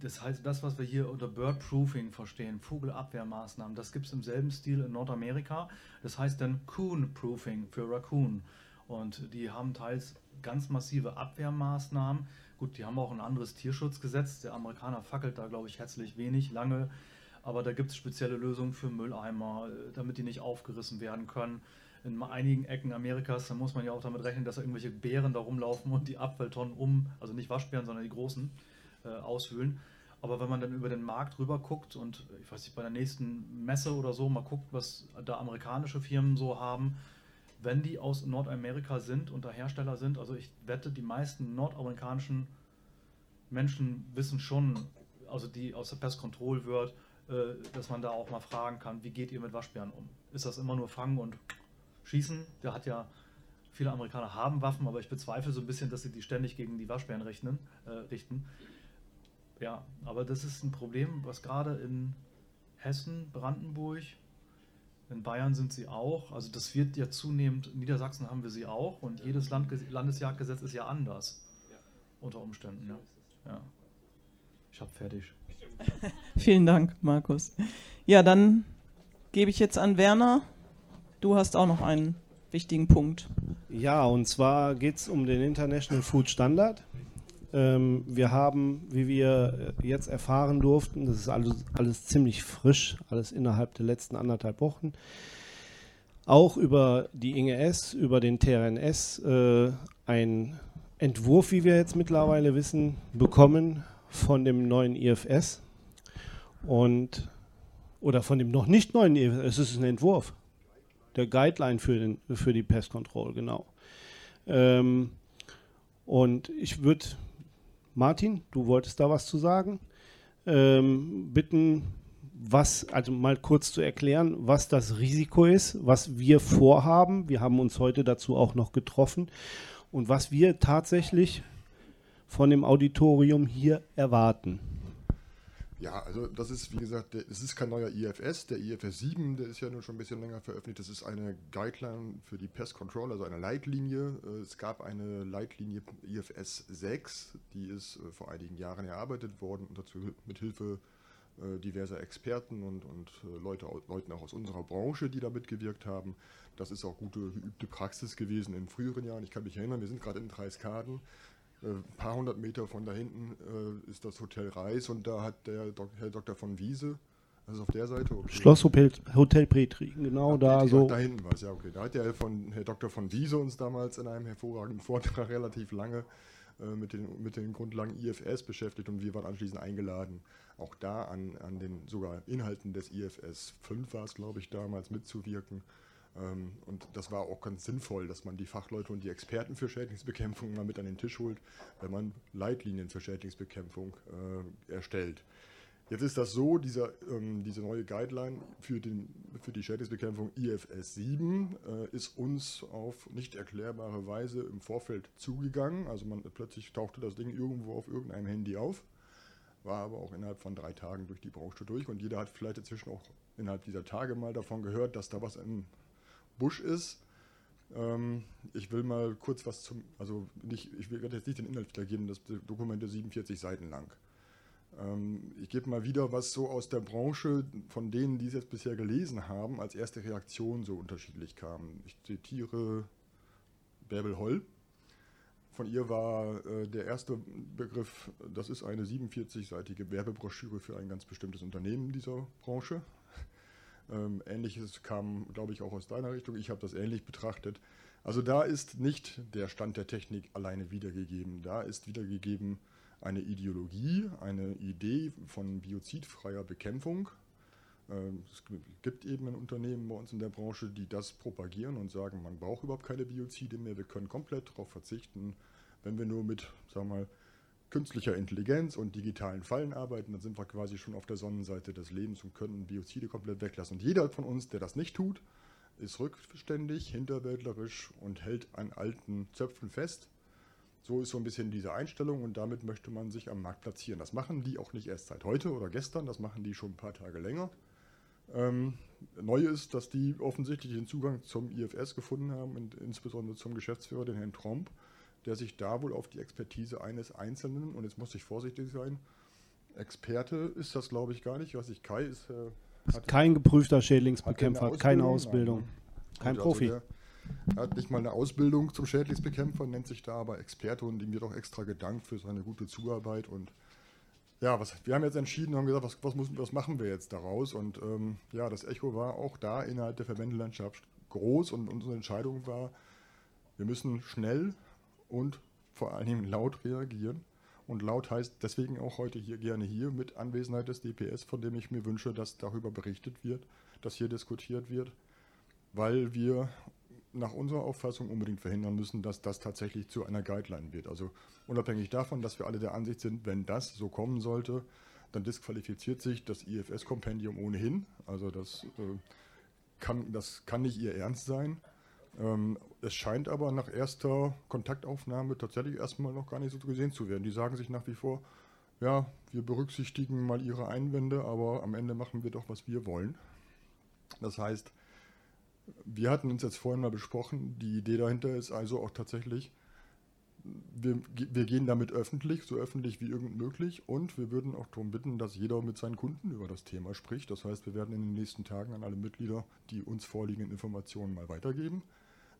das heißt, das, was wir hier unter Birdproofing verstehen, Vogelabwehrmaßnahmen, das gibt es im selben Stil in Nordamerika. Das heißt dann Coon-Proofing für Raccoon. Und die haben teils ganz massive Abwehrmaßnahmen. Gut, die haben auch ein anderes Tierschutzgesetz. Der Amerikaner fackelt da, glaube ich, herzlich wenig, lange. Aber da gibt es spezielle Lösungen für Mülleimer, damit die nicht aufgerissen werden können. In einigen Ecken Amerikas, da muss man ja auch damit rechnen, dass da irgendwelche Bären da rumlaufen und die Abfalltonnen um, also nicht Waschbären, sondern die großen, äh, auswühlen. Aber wenn man dann über den Markt rüber guckt und ich weiß nicht, bei der nächsten Messe oder so mal guckt, was da amerikanische Firmen so haben, wenn die aus Nordamerika sind und da Hersteller sind, also ich wette, die meisten nordamerikanischen Menschen wissen schon, also die aus der Pest Control wird, äh, dass man da auch mal fragen kann, wie geht ihr mit Waschbären um? Ist das immer nur fangen und schießen? Der hat ja, viele Amerikaner haben Waffen, aber ich bezweifle so ein bisschen, dass sie die ständig gegen die Waschbären richten. Äh, richten. Ja, aber das ist ein Problem, was gerade in Hessen, Brandenburg, in Bayern sind sie auch. Also das wird ja zunehmend, in Niedersachsen haben wir sie auch und jedes Land, Landesjagdgesetz ist ja anders. Unter Umständen, ja. ja. Ich habe fertig. Vielen Dank, Markus. Ja, dann gebe ich jetzt an Werner. Du hast auch noch einen wichtigen Punkt. Ja, und zwar geht es um den International Food Standard. Ähm, wir haben, wie wir äh, jetzt erfahren durften, das ist alles, alles ziemlich frisch, alles innerhalb der letzten anderthalb Wochen, auch über die INGS, über den TRNS, äh, ein Entwurf, wie wir jetzt mittlerweile wissen, bekommen von dem neuen IFS und oder von dem noch nicht neuen IFS, es ist ein Entwurf, der Guideline für, den, für die Pest Control, genau. Ähm, und ich würde Martin, du wolltest da was zu sagen. Ähm, bitten, was, also mal kurz zu erklären, was das Risiko ist, was wir vorhaben. Wir haben uns heute dazu auch noch getroffen und was wir tatsächlich von dem Auditorium hier erwarten. Ja, also das ist, wie gesagt, es ist kein neuer IFS. Der IFS 7, der ist ja nun schon ein bisschen länger veröffentlicht. Das ist eine Guideline für die Pest Control, also eine Leitlinie. Äh, es gab eine Leitlinie IFS 6, die ist äh, vor einigen Jahren erarbeitet worden und dazu mit Hilfe äh, diverser Experten und, und Leute, Leuten auch aus unserer Branche, die da mitgewirkt haben. Das ist auch gute geübte Praxis gewesen in früheren Jahren. Ich kann mich erinnern, wir sind gerade in Dreiskaden. Ein äh, paar hundert Meter von da hinten äh, ist das Hotel Reis und da hat der Dok Herr Dr. von Wiese ist auf der Seite, okay. Schloss Hotel, Hotel Petri, genau Ja, da Petri, so. Da hinten war es, ja, okay. Da hat der von Herr Dr. von Wiese uns damals in einem hervorragenden Vortrag relativ lange äh, mit, den, mit den Grundlagen IFS beschäftigt und wir waren anschließend eingeladen, auch da an, an den sogar Inhalten des IFS 5 war es, glaube ich, damals mitzuwirken. Ähm, und das war auch ganz sinnvoll, dass man die Fachleute und die Experten für Schädlingsbekämpfung mal mit an den Tisch holt, wenn man Leitlinien für Schädlingsbekämpfung äh, erstellt. Jetzt ist das so, dieser, ähm, diese neue Guideline für, den, für die Schädlingsbekämpfung IFS 7 äh, ist uns auf nicht erklärbare Weise im Vorfeld zugegangen. Also man plötzlich tauchte das Ding irgendwo auf irgendeinem Handy auf, war aber auch innerhalb von drei Tagen durch die Branche durch und jeder hat vielleicht inzwischen auch innerhalb dieser Tage mal davon gehört, dass da was im Busch ist. Ähm, ich will mal kurz was zum, also nicht, ich will jetzt nicht den Inhalt wiedergeben, das Dokument ist 47 Seiten lang. Ähm, ich gebe mal wieder was so aus der Branche, von denen, die es jetzt bisher gelesen haben, als erste Reaktion so unterschiedlich kam. Ich zitiere Bärbel Holl. Von ihr war äh, der erste Begriff, das ist eine 47-seitige Werbebroschüre für ein ganz bestimmtes Unternehmen dieser Branche. Ähm, Ähnliches kam, glaube ich, auch aus deiner Richtung. Ich habe das ähnlich betrachtet. Also da ist nicht der Stand der Technik alleine wiedergegeben. Da ist wiedergegeben eine Ideologie, eine Idee von biozidfreier Bekämpfung. Ähm, Es gibt eben ein Unternehmen bei uns in der Branche, die das propagieren und sagen, man braucht überhaupt keine Biozide mehr, wir können komplett darauf verzichten. Wenn wir nur mit, sagen wir mal, künstlicher Intelligenz und digitalen Fallen arbeiten, dann sind wir quasi schon auf der Sonnenseite des Lebens und können Biozide komplett weglassen. Und jeder von uns, der das nicht tut, ist rückständig, hinterwäldlerisch und hält an alten Zöpfen fest. So ist so ein bisschen diese Einstellung und damit möchte man sich am Markt platzieren. Das machen die auch nicht erst seit heute oder gestern, das machen die schon ein paar Tage länger. Ähm, neu ist, dass die offensichtlich den Zugang zum IFS gefunden haben und insbesondere zum Geschäftsführer, den Herrn Tromp, der sich da wohl auf die Expertise eines Einzelnen, und jetzt muss ich vorsichtig sein, Experte ist das glaube ich gar nicht, was ich Kai ist. Äh, hat- Kein geprüfter hat Schädlingsbekämpfer, eine keine Ausbildung? Nein, kein Gut, Profi. Also der hat nicht mal eine Ausbildung zum Schädlingsbekämpfer, nennt sich da aber Experte und ihm wird auch extra gedankt für seine gute Zuarbeit. Und ja, was, wir haben jetzt entschieden, haben gesagt, was, was, muss, was machen wir jetzt daraus? Und ähm, ja, das Echo war auch da innerhalb der Verbändelandschaft groß und unsere Entscheidung war, wir müssen schnell und vor Dingen laut reagieren. Und laut heißt deswegen auch heute hier gerne hier mit Anwesenheit des DPS, von dem ich mir wünsche, dass darüber berichtet wird, dass hier diskutiert wird, weil wir nach unserer Auffassung unbedingt verhindern müssen, dass das tatsächlich zu einer Guideline wird. Also unabhängig davon, dass wir alle der Ansicht sind, wenn das so kommen sollte, dann disqualifiziert sich das IFS-Kompendium ohnehin. Also das, äh, kann, das kann nicht ihr Ernst sein. Ähm, es scheint aber nach erster Kontaktaufnahme tatsächlich erstmal noch gar nicht so gesehen zu werden. Die sagen sich nach wie vor, ja, wir berücksichtigen mal ihre Einwände, aber am Ende machen wir doch, was wir wollen. Das heißt, wir hatten uns jetzt vorhin mal besprochen, die Idee dahinter ist also auch tatsächlich, wir, wir gehen damit öffentlich, so öffentlich wie irgend möglich und wir würden auch darum bitten, dass jeder mit seinen Kunden über das Thema spricht. Das heißt, wir werden in den nächsten Tagen an alle Mitglieder die uns vorliegenden Informationen mal weitergeben.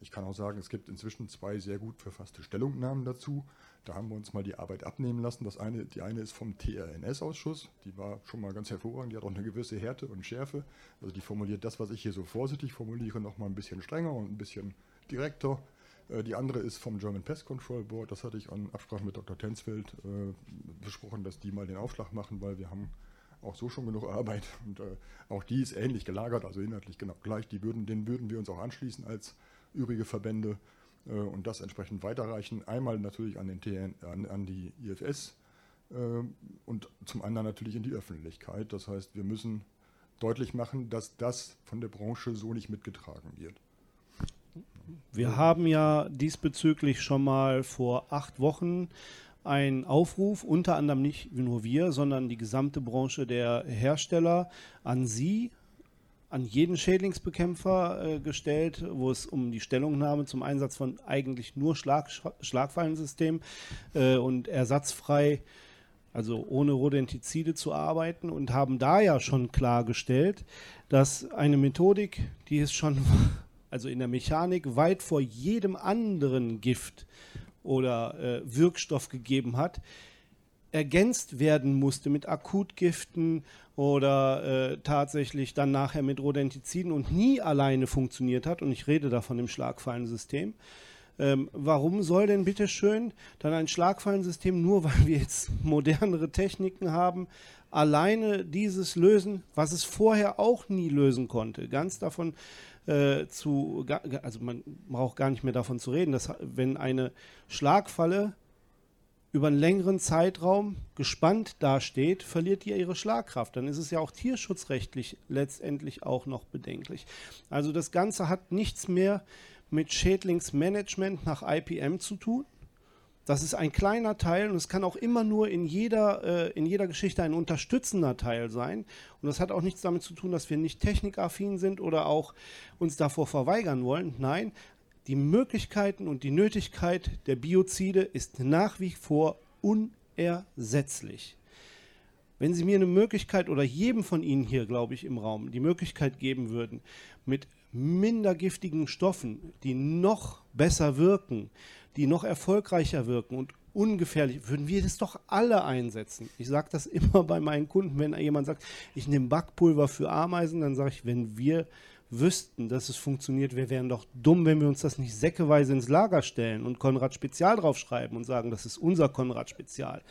Ich kann auch sagen, es gibt inzwischen zwei sehr gut verfasste Stellungnahmen dazu. Da haben wir uns mal die Arbeit abnehmen lassen. Das eine, die eine ist vom TRNS-Ausschuss. Die war schon mal ganz hervorragend. Die hat auch eine gewisse Härte und Schärfe. Also die formuliert das, was ich hier so vorsichtig formuliere, noch mal ein bisschen strenger und ein bisschen direkter. Äh, Die andere ist vom German Pest Control Board. Das hatte ich an Absprache mit Dr. Tensfeld äh, besprochen, dass die mal den Aufschlag machen, weil wir haben auch so schon genug Arbeit. Und äh, auch die ist ähnlich gelagert, also inhaltlich genau gleich. Die würden, den würden wir uns auch anschließen als übrige Verbände äh, und das entsprechend weiterreichen. Einmal natürlich an, den TN, an, an die IFS äh, und zum anderen natürlich in die Öffentlichkeit. Das heißt, wir müssen deutlich machen, dass das von der Branche so nicht mitgetragen wird. Wir haben ja diesbezüglich schon mal vor acht Wochen einen Aufruf, unter anderem nicht nur wir, sondern die gesamte Branche der Hersteller an Sie, an jeden Schädlingsbekämpfer äh, gestellt, wo es um die Stellungnahme zum Einsatz von eigentlich nur Schlag, Schlagfallensystem äh, und ersatzfrei, also ohne Rodentizide zu arbeiten und haben da ja schon klargestellt, dass eine Methodik, die es schon also in der Mechanik weit vor jedem anderen Gift oder äh, Wirkstoff gegeben hat, ergänzt werden musste mit Akutgiften oder äh, tatsächlich dann nachher mit Rodentiziden und nie alleine funktioniert hat, und ich rede da von dem Schlagfallensystem, ähm, warum soll denn bitte schön dann ein Schlagfallensystem, nur weil wir jetzt modernere Techniken haben, alleine dieses lösen, was es vorher auch nie lösen konnte? Ganz davon äh, zu, also man braucht gar nicht mehr davon zu reden, dass wenn eine Schlagfalle über einen längeren Zeitraum gespannt dasteht, verliert die ihre Schlagkraft. Dann ist es ja auch tierschutzrechtlich letztendlich auch noch bedenklich. Also das Ganze hat nichts mehr mit Schädlingsmanagement nach IPM zu tun. Das ist ein kleiner Teil und es kann auch immer nur in jeder, äh, in jeder Geschichte ein unterstützender Teil sein. Und das hat auch nichts damit zu tun, dass wir nicht technikaffin sind oder auch uns davor verweigern wollen. Nein, die Möglichkeiten und die Nötigkeit der Biozide ist nach wie vor unersetzlich. Wenn Sie mir eine Möglichkeit oder jedem von Ihnen hier, glaube ich, im Raum die Möglichkeit geben würden, mit minder giftigen Stoffen, die noch besser wirken, die noch erfolgreicher wirken und ungefährlich, würden wir das doch alle einsetzen. Ich sage das immer bei meinen Kunden, wenn jemand sagt, ich nehme Backpulver für Ameisen, dann sage ich, wenn wir wüssten, dass es funktioniert, wir wären doch dumm, wenn wir uns das nicht säckeweise ins Lager stellen und Konrad Spezial draufschreiben und sagen, das ist unser Konrad Spezial.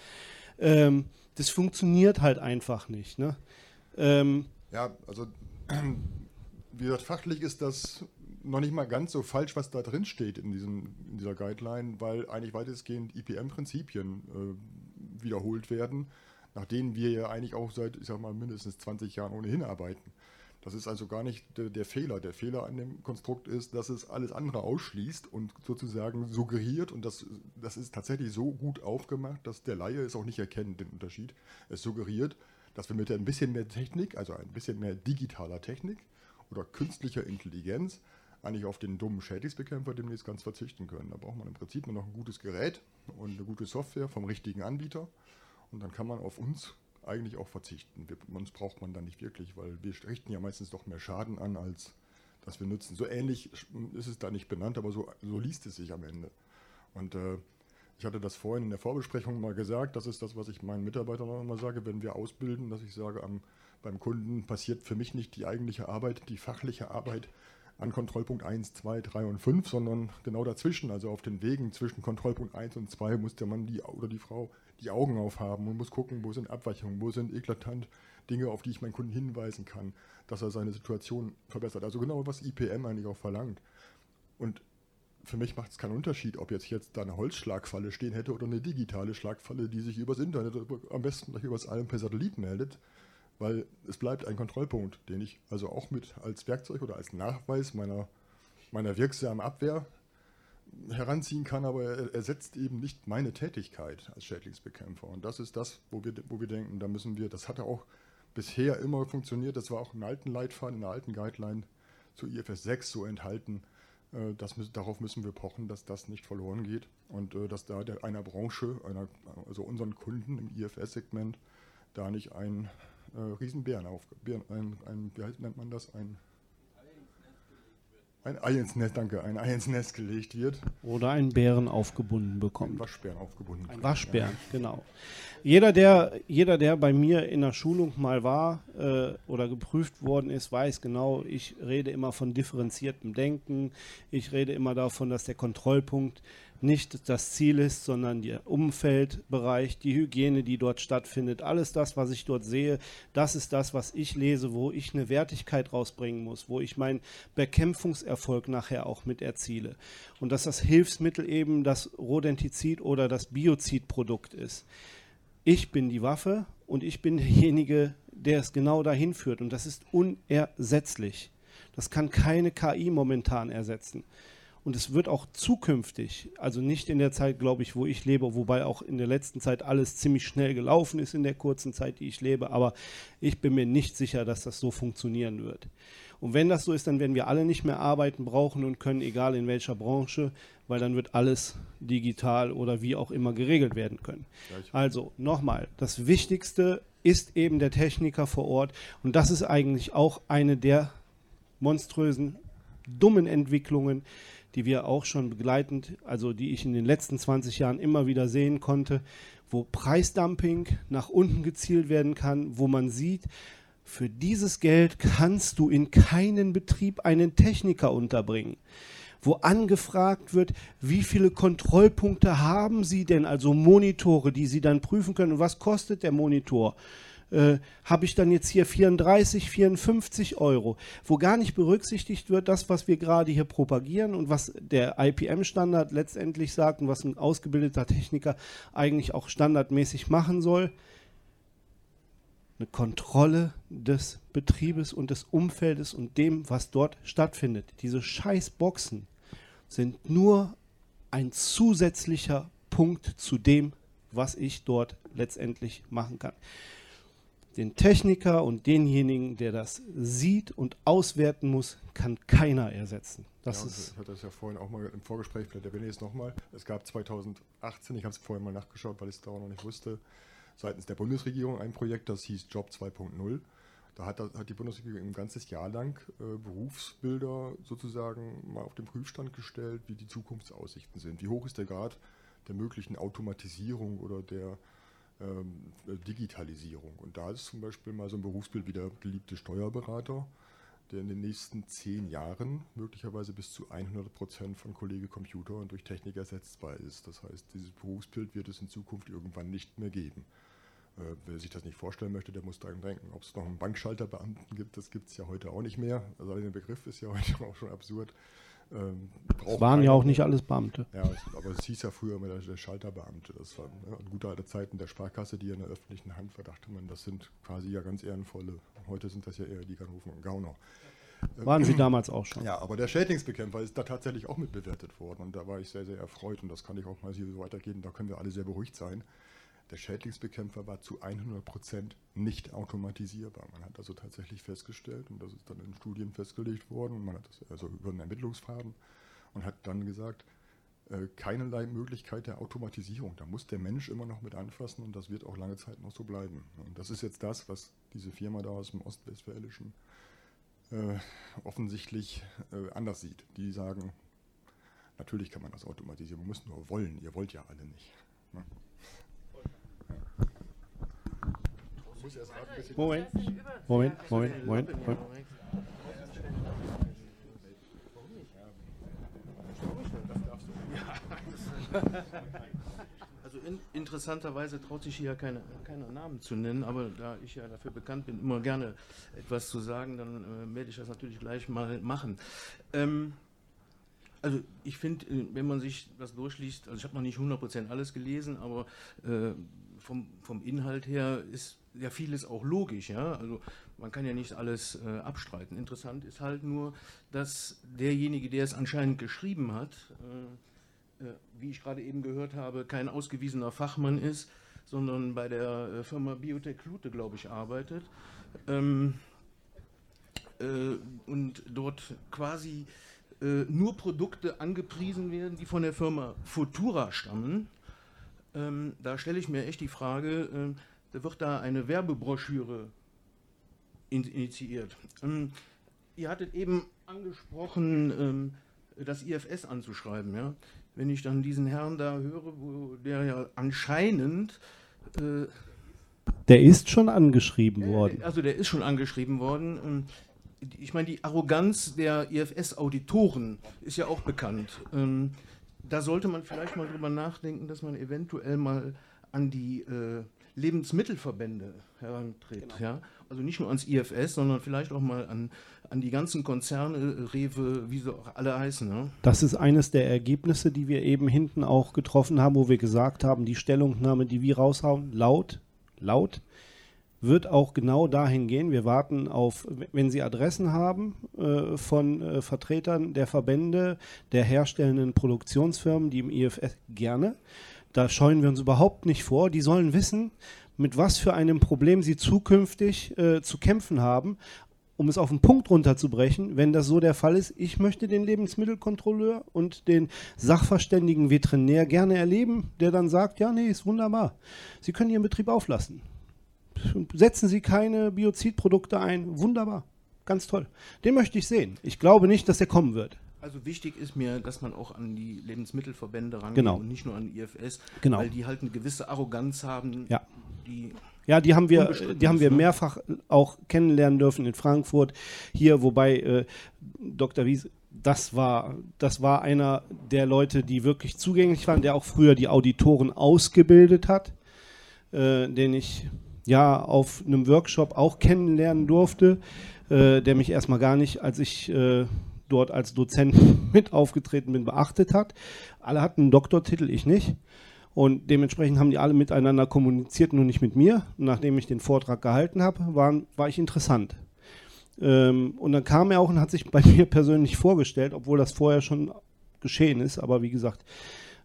Ähm, das funktioniert halt einfach nicht. Ne? Ähm, ja, also wie gesagt, fachlich ist das noch nicht mal ganz so falsch, was da drin steht in, diesem, in dieser Guideline, weil eigentlich weitestgehend IPM-Prinzipien äh, wiederholt werden, nach denen wir ja eigentlich auch seit, ich sag mal, mindestens 20 Jahren ohnehin arbeiten. Das ist also gar nicht der, der, Fehler. Der Fehler an dem Konstrukt ist, dass es alles andere ausschließt und sozusagen suggeriert, und das, das ist tatsächlich so gut aufgemacht, dass der Laie es auch nicht erkennt, den Unterschied. Es suggeriert, dass wir mit ein bisschen mehr Technik, also ein bisschen mehr digitaler Technik oder künstlicher Intelligenz, eigentlich auf den dummen Schädlingsbekämpfer demnächst ganz verzichten können. Da braucht man im Prinzip nur noch ein gutes Gerät und eine gute Software vom richtigen Anbieter. Und dann kann man auf uns eigentlich auch verzichten. Wir, uns braucht man dann nicht wirklich, weil wir richten ja meistens doch mehr Schaden an, als dass wir nutzen. So ähnlich ist es da nicht benannt, aber so, so liest es sich am Ende. Und äh, ich hatte das vorhin in der Vorbesprechung mal gesagt, das ist das, was ich meinen Mitarbeitern auch immer sage, wenn wir ausbilden, dass ich sage, am, beim Kunden passiert für mich nicht die eigentliche Arbeit, die fachliche Arbeit an Kontrollpunkt 1, 2, 3 und 5, sondern genau dazwischen, also auf den Wegen zwischen Kontrollpunkt 1 und 2 muss der Mann die, oder die Frau die Augen aufhaben und muss gucken, wo sind Abweichungen, wo sind eklatant Dinge, auf die ich meinen Kunden hinweisen kann, dass er seine Situation verbessert. Also genau, was IPM eigentlich auch verlangt. Und für mich macht es keinen Unterschied, ob jetzt, jetzt da eine Holzschlagfalle stehen hätte oder eine digitale Schlagfalle, die sich übers Internet, am besten gleich übers Allem per Satellit meldet, weil es bleibt ein Kontrollpunkt, den ich also auch mit als Werkzeug oder als Nachweis meiner, meiner wirksamen Abwehr heranziehen kann, aber er ersetzt eben nicht meine Tätigkeit als Schädlingsbekämpfer. Und das ist das, wo wir, wo wir denken, da müssen wir, das hat auch bisher immer funktioniert, das war auch im alten Leitfaden, in der alten Guideline zu IFS 6 so enthalten. Äh, das, darauf müssen wir pochen, dass das nicht verloren geht und äh, dass da einer Branche, einer, also unseren Kunden im IFS-Segment, da nicht ein äh, Riesenbären auf, ein, ein, wie nennt man das, ein ein Ei ins Nest, danke, ein Ei ins Nest gelegt wird. Oder einen Bären aufgebunden bekommt. Ein Waschbären aufgebunden. Ein Waschbären, ja. genau. Jeder der, jeder, der bei mir in der Schulung mal war äh, oder geprüft worden ist, weiß genau, ich rede immer von differenziertem Denken. Ich rede immer davon, dass der Kontrollpunkt nicht das Ziel ist, sondern der Umfeldbereich, die Hygiene, die dort stattfindet, alles das, was ich dort sehe, das ist das, was ich lese, wo ich eine Wertigkeit rausbringen muss, wo ich meinen Bekämpfungserfolg nachher auch mit erziele. Und dass das Hilfsmittel eben das Rodentizid oder das Biozidprodukt ist. Ich bin die Waffe und ich bin derjenige, der es genau dahin führt. Und das ist unersetzlich. Das kann keine KI momentan ersetzen. Und es wird auch zukünftig, also nicht in der Zeit, glaube ich, wo ich lebe, wobei auch in der letzten Zeit alles ziemlich schnell gelaufen ist in der kurzen Zeit, die ich lebe, aber ich bin mir nicht sicher, dass das so funktionieren wird. Und wenn das so ist, dann werden wir alle nicht mehr arbeiten brauchen und können, egal in welcher Branche, weil dann wird alles digital oder wie auch immer geregelt werden können. Also nochmal, das Wichtigste ist eben der Techniker vor Ort und das ist eigentlich auch eine der monströsen, dummen Entwicklungen, die wir auch schon begleitend, also die ich in den letzten 20 Jahren immer wieder sehen konnte, wo Preisdumping nach unten gezielt werden kann, wo man sieht, für dieses Geld kannst du in keinen Betrieb einen Techniker unterbringen wo angefragt wird, wie viele Kontrollpunkte haben Sie denn, also Monitore, die Sie dann prüfen können. Und was kostet der Monitor? Äh, habe ich dann jetzt hier 34, 54 Euro, wo gar nicht berücksichtigt wird, das, was wir gerade hier propagieren und was der IPM-Standard letztendlich sagt und was ein ausgebildeter Techniker eigentlich auch standardmäßig machen soll. Eine Kontrolle des Betriebes und des Umfeldes und dem, was dort stattfindet. Diese Scheißboxen sind nur ein zusätzlicher Punkt zu dem, was ich dort letztendlich machen kann den Techniker und denjenigen, der das sieht und auswerten muss, kann keiner ersetzen. Das ja, ist ich hatte das ja vorhin auch mal im Vorgespräch, vielleicht erwähne ich es nochmal. Es gab 2018, ich habe es vorhin mal nachgeschaut, weil ich es da auch noch nicht wusste, seitens der Bundesregierung ein Projekt, das hieß Job 2.0. Da hat, hat, die Bundesregierung ein ganzes Jahr lang äh, Berufsbilder sozusagen mal auf den Prüfstand gestellt, wie die Zukunftsaussichten sind. Wie hoch ist der Grad der möglichen Automatisierung oder der ähm, Digitalisierung. Und da ist zum Beispiel mal so ein Berufsbild wie der geliebte Steuerberater, der in den nächsten zehn Jahren möglicherweise bis zu 100 Prozent von Kollege Computer und durch Technik ersetzbar ist. Das heißt, dieses Berufsbild wird es in Zukunft irgendwann nicht mehr geben. Äh, wer sich das nicht vorstellen möchte, der muss daran denken. Ob es noch einen Bankschalterbeamten gibt, das gibt es ja heute auch nicht mehr. Also der Begriff ist ja heute auch schon absurd. Ähm, es waren ja auch nicht alles Beamte. Ja, aber es hieß ja früher immer der, der Schalterbeamte. Das waren ne, gute alte Zeiten der Sparkasse, die in der öffentlichen Hand verdachte man, das sind quasi ja ganz ehrenvolle. Heute sind das ja eher die Ganoven und Gauner. Waren sie damals auch schon. Ja, aber der Schädlingsbekämpfer ist da tatsächlich auch mit bewertet worden und da war ich sehr, sehr erfreut und das kann ich auch mal so weitergeben, da können wir alle sehr beruhigt sein. Der Schädlingsbekämpfer war zu 100 Prozent nicht automatisierbar. Man hat also tatsächlich festgestellt, und das ist dann in Studien festgelegt worden, man hat das also über einen Ermittlungsfaden und hat dann gesagt, äh, keinerlei Möglichkeit der Automatisierung. Da muss der Mensch immer noch mit anfassen und das wird auch lange Zeit noch so bleiben. Und das ist jetzt das, was diese Firma da aus dem Ostwestfälischen äh, offensichtlich äh, anders sieht. Die sagen, natürlich kann man das automatisieren, man muss nur wollen, ihr wollt ja alle nicht. Ne? Moment, Moment, Moment, Moment. Moment. Also in, interessanterweise traut sich hier keiner keine Namen zu nennen, aber da ich ja dafür bekannt bin, immer gerne etwas zu sagen, dann äh, werde ich das natürlich gleich mal machen. Ähm, also ich finde, äh, wenn man sich das durchliest, also ich habe noch nicht 100% alles gelesen, aber äh, vom, vom Inhalt her ist ja vieles auch logisch, ja. Also man kann ja nicht alles äh, abstreiten. Interessant ist halt nur, dass derjenige, der es anscheinend geschrieben hat, äh, äh, wie ich gerade eben gehört habe, kein ausgewiesener Fachmann ist, sondern bei der äh, Firma Biotech Lute, glaube ich, arbeitet. Ähm, äh, und dort quasi äh, nur Produkte angepriesen werden, die von der Firma Futura stammen. Ähm, da stelle ich mir echt die Frage, ähm, da wird da eine Werbebroschüre initiiert. Ähm, ihr hattet eben angesprochen, ähm, das IFS anzuschreiben. Ja? Wenn ich dann diesen Herrn da höre, wo der ja anscheinend. Äh, der ist schon angeschrieben äh, worden. Also der ist schon angeschrieben worden. Ähm, ich meine, die Arroganz der IFS-Auditoren ist ja auch bekannt. Ähm, da sollte man vielleicht mal drüber nachdenken, dass man eventuell mal an die äh, Lebensmittelverbände herantritt. Genau. Ja? Also nicht nur ans IFS, sondern vielleicht auch mal an, an die ganzen Konzerne, Rewe, wie sie auch alle heißen. Ne? Das ist eines der Ergebnisse, die wir eben hinten auch getroffen haben, wo wir gesagt haben, die Stellungnahme, die wir raushauen, laut, laut, wird auch genau dahin gehen. Wir warten auf, wenn Sie Adressen haben äh, von äh, Vertretern der Verbände, der herstellenden Produktionsfirmen, die im IFS gerne. Da scheuen wir uns überhaupt nicht vor. Die sollen wissen, mit was für einem Problem sie zukünftig äh, zu kämpfen haben, um es auf den Punkt runterzubrechen, wenn das so der Fall ist. Ich möchte den Lebensmittelkontrolleur und den sachverständigen Veterinär gerne erleben, der dann sagt, ja, nee, ist wunderbar. Sie können Ihren Betrieb auflassen. Setzen Sie keine Biozidprodukte ein. Wunderbar. Ganz toll. Den möchte ich sehen. Ich glaube nicht, dass er kommen wird. Also wichtig ist mir, dass man auch an die Lebensmittelverbände rangeht Genau. und nicht nur an die IFS, Genau. weil die halt eine gewisse Arroganz haben, Ja. die Ja, die haben wir, die haben wir ne? mehrfach auch kennenlernen dürfen in Frankfurt. Hier, wobei äh, Dr. Wies, das war, das war einer der Leute, die wirklich zugänglich waren, der auch früher die Auditoren ausgebildet hat, äh, den ich ja auf einem Workshop auch kennenlernen durfte, äh, der mich erstmal gar nicht, als ich äh, dort als Dozent mit aufgetreten bin, beachtet hat. Alle hatten einen Doktortitel, ich nicht. Und dementsprechend haben die alle miteinander kommuniziert, nur nicht mit mir. Nachdem ich den Vortrag gehalten habe, waren, war ich interessant. Ähm, und dann kam er auch und hat sich bei mir persönlich vorgestellt, obwohl das vorher schon geschehen ist. Aber wie gesagt,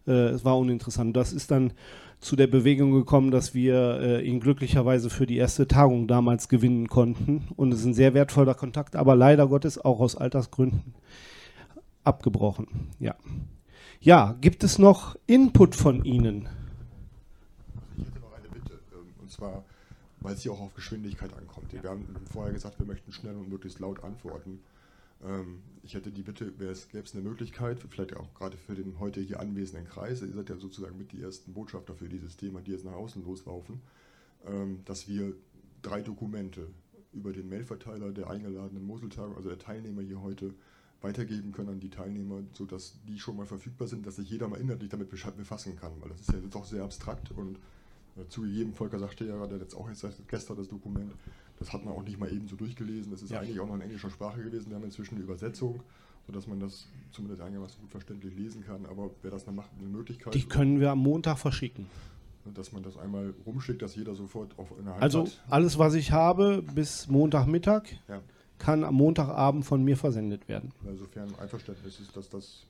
äh, es war uninteressant. Das ist dann zu der Bewegung gekommen, dass wir äh, ihn glücklicherweise für die erste Tagung damals gewinnen konnten. Und es ist ein sehr wertvoller Kontakt, aber leider Gottes auch aus Altersgründen abgebrochen. Ja. Ja, gibt es noch Input von Ihnen? Ich hätte noch eine Bitte, ähm, und zwar, weil es hier auch auf Geschwindigkeit ankommt. Wir haben vorher gesagt, wir möchten schnell und möglichst laut antworten. Ähm, Ich hätte die Bitte, gäbe es eine Möglichkeit, vielleicht auch gerade für den heute hier anwesenden Kreis, ihr seid ja sozusagen mit die ersten Botschafter für dieses Thema, die jetzt nach außen loslaufen, ähm, dass wir drei Dokumente über den Mailverteiler der eingeladenen Moseltagung, also der Teilnehmer hier heute, weitergeben können an die Teilnehmer, sodass die schon mal verfügbar sind, dass sich jeder mal inhaltlich damit befassen kann, weil das ist ja doch sehr abstrakt und äh, zugegeben, Volker sagte ja, hat jetzt auch jetzt gestern das Dokument, das hat man auch nicht mal eben so durchgelesen, das ist Ja. eigentlich auch noch in englischer Sprache gewesen, wir haben inzwischen eine Übersetzung, sodass man das zumindest einigermaßen gut verständlich lesen kann, aber wäre das eine, Macht- eine Möglichkeit, Die können wir am Montag verschicken. dass man das einmal rumschickt, dass jeder sofort auf eine Hand Also hat? alles, was ich habe, bis Montagmittag, Ja. kann am Montagabend von mir versendet werden. Insofern Einverständnis ist, dass, das,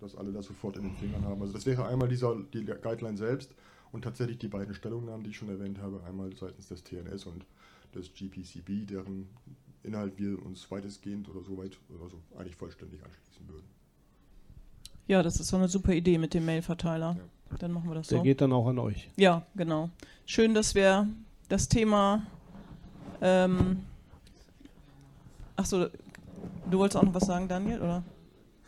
dass alle das sofort in den Fingern haben. Also das wäre einmal dieser, die Guideline selbst und tatsächlich die beiden Stellungnahmen, die ich schon erwähnt habe, einmal seitens des TNS und des GPCB, deren Inhalt wir uns weitestgehend oder so weit oder so eigentlich vollständig anschließen würden. Ja, das ist so eine super Idee mit dem Mailverteiler. Dann machen wir das Der so. geht dann auch an euch. Ja, genau. Schön, dass wir das Thema. Ähm, Achso, du wolltest auch noch was sagen, Daniel, oder?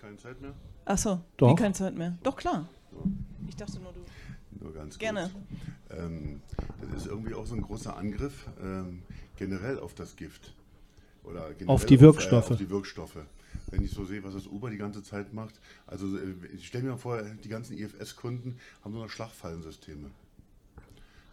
Keine Zeit mehr? Achso, Doch. wie keine Zeit mehr. Doch, klar. Ich dachte nur, du. Nur ganz Gerne. kurz. Ähm, das ist irgendwie auch so ein großer Angriff ähm, generell auf das Gift. Oder generell Auf die Wirkstoffe. Äh, auf die Wirkstoffe. Wenn ich so sehe, was das Uber die ganze Zeit macht. Also äh, ich stelle mir mal vor, die ganzen IFS-Kunden haben so noch Schlagfallensysteme.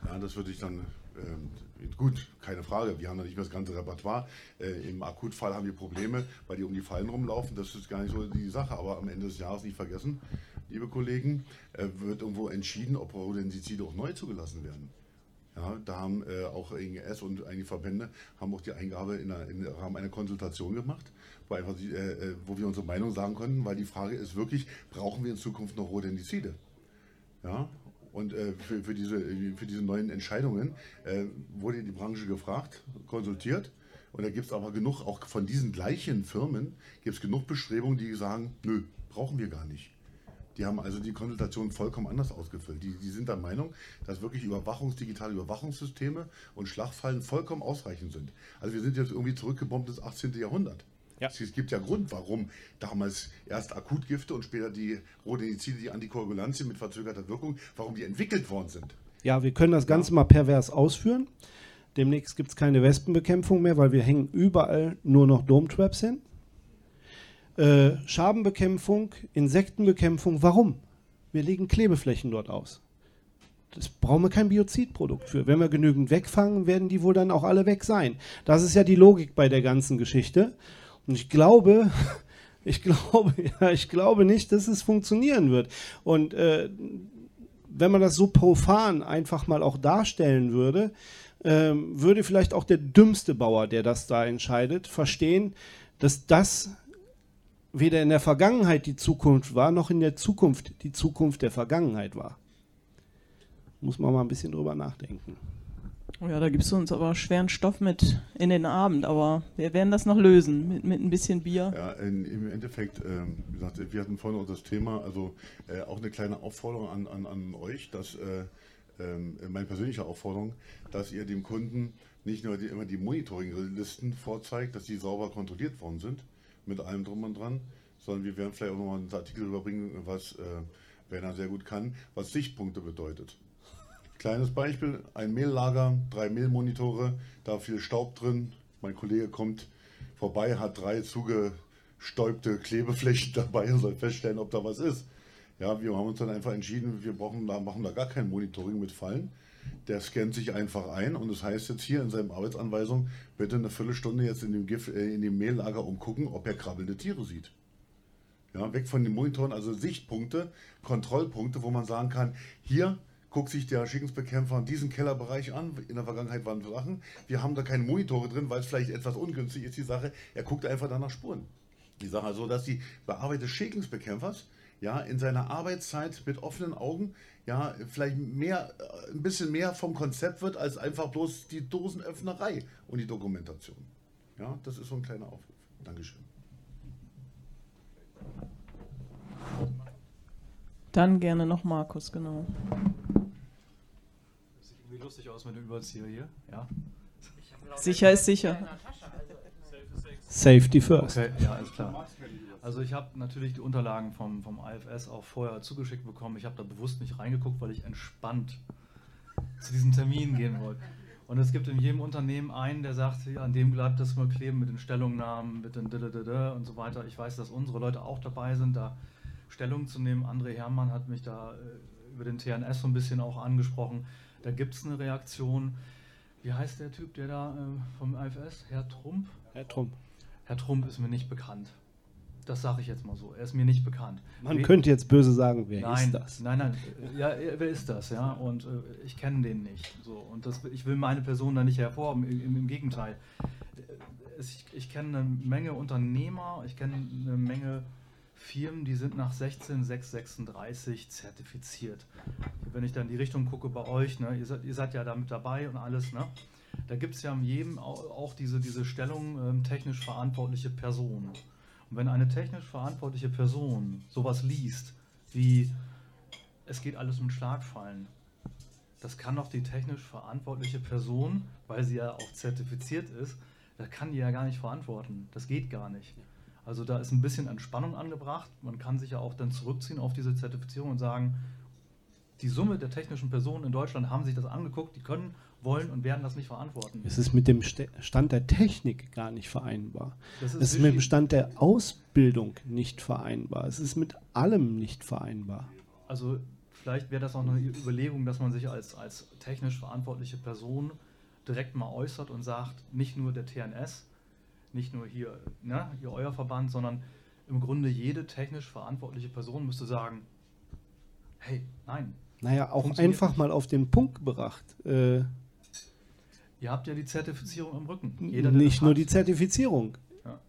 Ja, das würde ich dann, ähm, gut, keine Frage, wir haben da nicht mehr das ganze Repertoire. Äh, Im Akutfall haben wir Probleme, weil die um die Fallen rumlaufen. Das ist gar nicht so die Sache, aber am Ende des Jahres nicht vergessen, liebe Kollegen, äh, wird irgendwo entschieden, ob Rodentizide auch neu zugelassen werden. Ja, da haben äh, auch INGS und einige Verbände haben auch die Eingabe in der, in, haben eine Konsultation gemacht, wo, einfach die, äh, äh, wo wir unsere Meinung sagen konnten, weil die Frage ist wirklich, brauchen wir in Zukunft noch Rodentizide? Ja, und äh, für, für, diese, für diese neuen Entscheidungen äh, wurde die Branche gefragt, konsultiert. Und da gibt es aber genug, auch von diesen gleichen Firmen, gibt es genug Bestrebungen, die sagen, nö, brauchen wir gar nicht. Die haben also die Konsultation vollkommen anders ausgefüllt. Die, die sind der Meinung, dass wirklich Überwachungs-, digitale Überwachungssysteme und Schlagfallen vollkommen ausreichend sind. Also wir sind jetzt irgendwie zurückgebombt ins 18. Jahrhundert. Ja. Es, gibt ja Grund, warum damals erst Akutgifte und später die Rodentizide, die Antikoagulantien mit verzögerter Wirkung, warum die entwickelt worden sind. Ja, wir können das Ganze mal pervers ausführen. Demnächst gibt es keine Wespenbekämpfung mehr, weil wir hängen überall nur noch Dome-Traps hin. Äh, Schabenbekämpfung, Insektenbekämpfung, warum? Wir legen Klebeflächen dort aus. Das brauchen wir kein Biozidprodukt für. Wenn wir genügend wegfangen, werden die wohl dann auch alle weg sein. Das ist ja die Logik bei der ganzen Geschichte. Und ich glaube, ich glaube, ja, ich glaube nicht, dass es funktionieren wird. Und äh, wenn man das so profan einfach mal auch darstellen würde, ähm, würde vielleicht auch der dümmste Bauer, der das da entscheidet, verstehen, dass das weder in der Vergangenheit die Zukunft war, noch in der Zukunft die Zukunft der Vergangenheit war. Muss man mal ein bisschen drüber nachdenken. Oh ja, da gibst du uns aber schweren Stoff mit in den Abend, aber wir werden das noch lösen mit, mit ein bisschen Bier. Ja, in, im Endeffekt, ähm, wie gesagt, wir hatten vorhin auch das Thema, also äh, auch eine kleine Aufforderung an, an, an euch, dass äh, ähm, meine persönliche Aufforderung, dass ihr dem Kunden nicht nur die, immer die Monitoring-Listen vorzeigt, dass die sauber kontrolliert worden sind, mit allem drum und dran, sondern wir werden vielleicht auch nochmal einen Artikel überbringen, was äh, Werner sehr gut kann, was Sichtpunkte bedeutet. Kleines Beispiel, ein Mehllager, drei Mehlmonitore, da viel Staub drin. Mein Kollege kommt vorbei, hat drei zugestäubte Klebeflächen dabei und soll feststellen, ob da was ist. Ja, wir haben uns dann einfach entschieden, wir brauchen da, machen da gar kein Monitoring mit Fallen. Der scannt sich einfach ein und das heißt jetzt hier in seinem Arbeitsanweisung, bitte eine Viertelstunde jetzt in dem, Gif, äh, in dem Mehllager umgucken, ob er krabbelnde Tiere sieht. Ja, weg von den Monitoren, also Sichtpunkte, Kontrollpunkte, wo man sagen kann, hier guckt sich der Schickensbekämpfer diesen Kellerbereich an. In der Vergangenheit waren Sachen. Wir haben da keine Monitore drin, weil es vielleicht etwas ungünstig ist, die Sache. Er guckt einfach dann nach Spuren. Die Sache also, dass die Bearbeitung des Schädlingsbekämpfers ja, in seiner Arbeitszeit mit offenen Augen ja, vielleicht mehr, äh, ein bisschen mehr vom Konzept wird, als einfach bloß die Dosenöffnerei und die Dokumentation. Ja, das ist so ein kleiner Aufruf. Dankeschön. Dann gerne noch Markus, genau. Sieht irgendwie lustig aus mit dem Überzieher hier, ja? Sicher ist sicher. Safety first. Okay, ja, alles klar. Also ich habe natürlich die Unterlagen vom, vom IFS auch vorher zugeschickt bekommen. Ich habe da bewusst nicht reingeguckt, weil ich entspannt zu diesem Termin gehen wollte. Und es gibt in jedem Unternehmen einen, der sagt, an dem bleibt das mal kleben mit den Stellungnahmen, mit den und so weiter. Ich weiß, dass unsere Leute auch dabei sind, da Stellung zu nehmen. André Herrmann hat mich da über den TNS so ein bisschen auch angesprochen. Da gibt es eine Reaktion. Wie heißt der Typ, der da vom IFS? Herr Trump? Herr Trump. Herr Trump ist mir nicht bekannt. Das sage ich jetzt mal so. Er ist mir nicht bekannt. Man We könnte jetzt böse sagen, wer nein, ist das? Nein, nein, ja, wer ist das? Ja, und äh, ich kenne den nicht. So und das, ich will meine Person da nicht hervorheben. Im, im Gegenteil. Ich, ich kenne eine Menge Unternehmer. Ich kenne eine Menge Firmen, die sind nach 16636 zertifiziert. Wenn ich dann in die Richtung gucke bei euch, ne, ihr, seid, ihr seid ja damit dabei und alles, ne? Da gibt es ja in jedem auch diese, diese Stellung ähm, technisch verantwortliche Person. Und wenn eine technisch verantwortliche Person sowas liest, wie es geht alles um Schlagfallen, das kann doch die technisch verantwortliche Person, weil sie ja auch zertifiziert ist, das kann die ja gar nicht verantworten. Das geht gar nicht. Also da ist ein bisschen Entspannung angebracht. Man kann sich ja auch dann zurückziehen auf diese Zertifizierung und sagen, die Summe der technischen Personen in Deutschland haben sich das angeguckt, die können, wollen und werden das nicht verantworten. Es ist mit dem Stand der Technik gar nicht vereinbar. es ist mit dem Stand der Ausbildung nicht vereinbar. Es ist mit allem nicht vereinbar. Also vielleicht wäre das auch eine Überlegung, dass man sich als, als technisch verantwortliche Person direkt mal äußert und sagt, nicht nur der TNS, nicht nur hier, ne, hier euer Verband, sondern im Grunde jede technisch verantwortliche Person müsste sagen, hey, nein. Naja, auch einfach mal auf den Punkt gebracht. Äh, Ihr habt ja die Zertifizierung im Rücken. Jeder, nicht nur die Zertifizierung. Ja.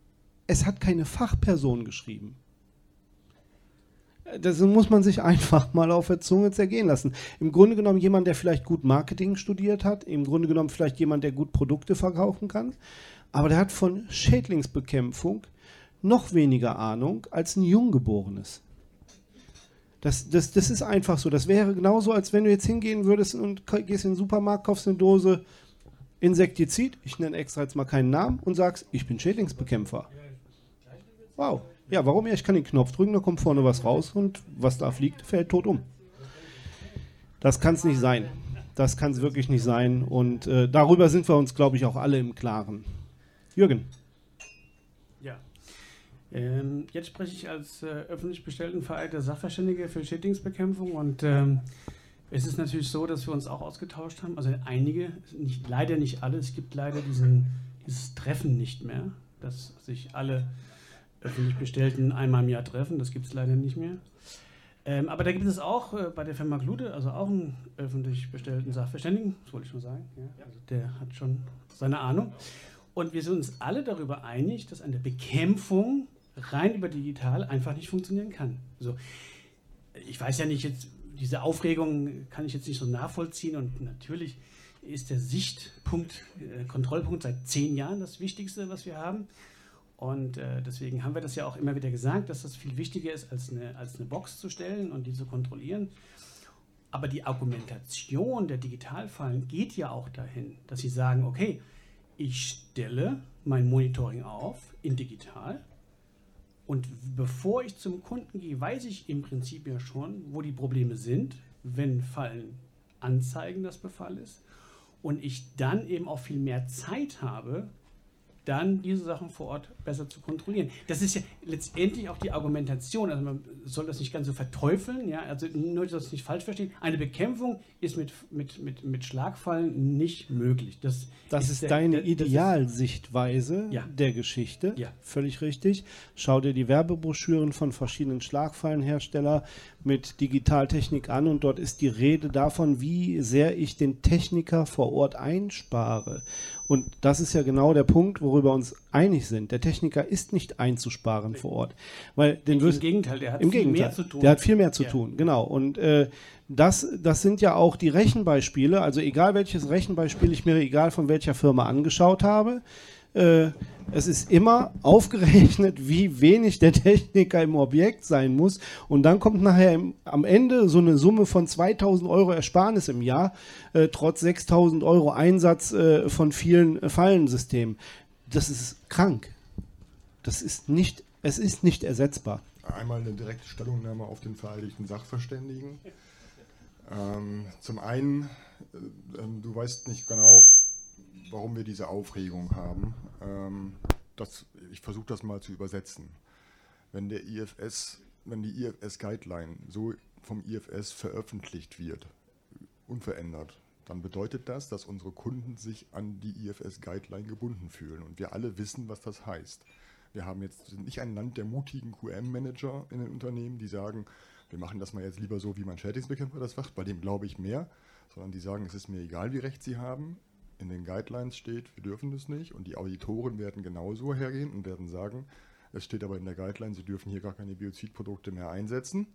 Es hat keine Fachperson geschrieben. Das muss man sich einfach mal auf der Zunge zergehen lassen. Im Grunde genommen jemand, der vielleicht gut Marketing studiert hat, im Grunde genommen vielleicht jemand, der gut Produkte verkaufen kann, aber der hat von Schädlingsbekämpfung noch weniger Ahnung als ein Junggeborenes. Das, das, das ist einfach so. Das wäre genauso, als wenn du jetzt hingehen würdest und gehst in den Supermarkt, kaufst eine Dose Insektizid, ich nenne extra jetzt mal keinen Namen, und sagst, ich bin Schädlingsbekämpfer. Wow. Ja, warum? Ja, ich kann den Knopf drücken, da kommt vorne was raus und was da fliegt, fällt tot um. Das kann es nicht sein. Das kann es wirklich nicht sein. Und äh, darüber sind wir uns, glaube ich, auch alle im Klaren. Jürgen. Ja. Ähm, jetzt spreche ich als äh, öffentlich bestellten verehrter Sachverständiger für Schädlingsbekämpfung und ähm, es ist natürlich so, dass wir uns auch ausgetauscht haben. Also einige, nicht, leider nicht alle. Es gibt leider diesen, dieses Treffen nicht mehr, dass sich alle öffentlich Bestellten einmal im Jahr treffen. Das gibt es leider nicht mehr. Ähm, aber da gibt es auch äh, bei der Firma Glude, also auch einen öffentlich bestellten Sachverständigen, das wollte ich schon sagen. Ja. Also der hat schon seine Ahnung. Und wir sind uns alle darüber einig, dass eine Bekämpfung rein über digital einfach nicht funktionieren kann. Also, ich weiß ja nicht jetzt, diese Aufregung kann ich jetzt nicht so nachvollziehen und natürlich ist der Sichtpunkt, äh, Kontrollpunkt seit zehn Jahren das Wichtigste, was wir haben. Und äh, deswegen haben wir das ja auch immer wieder gesagt, dass das viel wichtiger ist, als eine, als eine Box zu stellen und die zu kontrollieren. Aber die Argumentation der Digitalfallen geht ja auch dahin, dass sie sagen, okay, ich stelle mein Monitoring auf in digital Und bevor ich zum Kunden gehe, weiß ich im Prinzip ja schon, wo die Probleme sind, wenn Fallen anzeigen, dass Befall ist. Und ich dann eben auch viel mehr Zeit habe, dann diese Sachen vor Ort besser zu kontrollieren. Das ist ja letztendlich auch die Argumentation. Also man soll das nicht ganz so verteufeln, ja, also nur, dass das nicht falsch verstehen. Eine Bekämpfung ist mit, mit, mit, mit Schlagfallen nicht möglich. Das, Das ist, der- deine der- ist- Idealsichtweise Ja. der Geschichte. Ja. Völlig richtig. Schau dir die Werbebroschüren von verschiedenen Schlagfallenherstellern mit Digitaltechnik an und dort ist die Rede davon, wie sehr ich den Techniker vor Ort einspare. Und das ist ja genau der Punkt, worüber wir uns einig sind. Der Techniker ist nicht einzusparen vor Ort. Weil den Im Gegenteil, der hat Im viel Gegenteil. mehr zu tun. Der hat viel mehr zu Ja. tun, genau. Und äh, das, das sind ja auch die Rechenbeispiele. Also egal welches Rechenbeispiel ich mir, egal von welcher Firma angeschaut habe, äh, es ist immer aufgerechnet, wie wenig der Techniker im Objekt sein muss. Und dann kommt nachher im, am Ende so eine Summe von 2000 Euro Ersparnis im Jahr, äh, trotz 6000 Euro Einsatz äh, von vielen äh, Fallensystemen. Das ist krank. Das ist nicht, es ist nicht ersetzbar. Einmal eine direkte Stellungnahme auf den vereidigten Sachverständigen. Ähm, zum einen, äh, ähm, du weißt nicht genau, warum wir diese Aufregung haben. Ähm, das, ich versuche das mal zu übersetzen. Wenn der IFS, wenn die IFS-Guideline so vom IFS veröffentlicht wird, unverändert, dann bedeutet das, dass unsere Kunden sich an die IFS-Guideline gebunden fühlen. Und wir alle wissen, was das heißt. Wir haben jetzt sind nicht ein Land der mutigen QM-Manager in den Unternehmen, die sagen, wir machen das mal jetzt lieber so, wie mein Schädlingsbekämpfer das macht, bei dem glaube ich mehr, sondern die sagen, es ist mir egal, wie recht sie haben. In den Guidelines steht, wir dürfen das nicht. Und die Auditoren werden genauso hergehen und werden sagen, es steht aber in der Guideline, sie dürfen hier gar keine Biozidprodukte mehr einsetzen.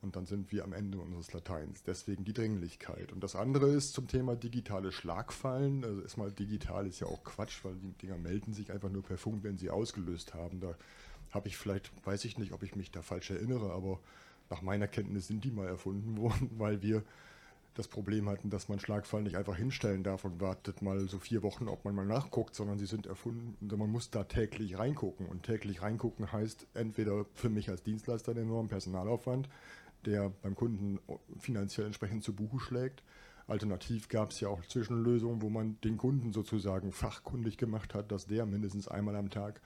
Und dann sind wir am Ende unseres Lateins. Deswegen die Dringlichkeit. Und das andere ist zum Thema digitale Schlagfallen. Also erstmal digital ist ja auch Quatsch, weil die Dinger melden sich einfach nur per Funk, wenn sie ausgelöst haben. Da habe ich vielleicht, weiß ich nicht, ob ich mich da falsch erinnere, aber nach meiner Kenntnis sind die mal erfunden worden, weil wir das Problem hatten, dass man Schlagfallen nicht einfach hinstellen darf und wartet mal so vier Wochen, ob man mal nachguckt, sondern sie sind erfunden. Man muss da täglich reingucken. Und täglich reingucken heißt entweder für mich als Dienstleister den enormen Personalaufwand, der beim Kunden finanziell entsprechend zu Buche schlägt. Alternativ gab es ja auch Zwischenlösungen, wo man den Kunden sozusagen fachkundig gemacht hat, dass der mindestens einmal am Tag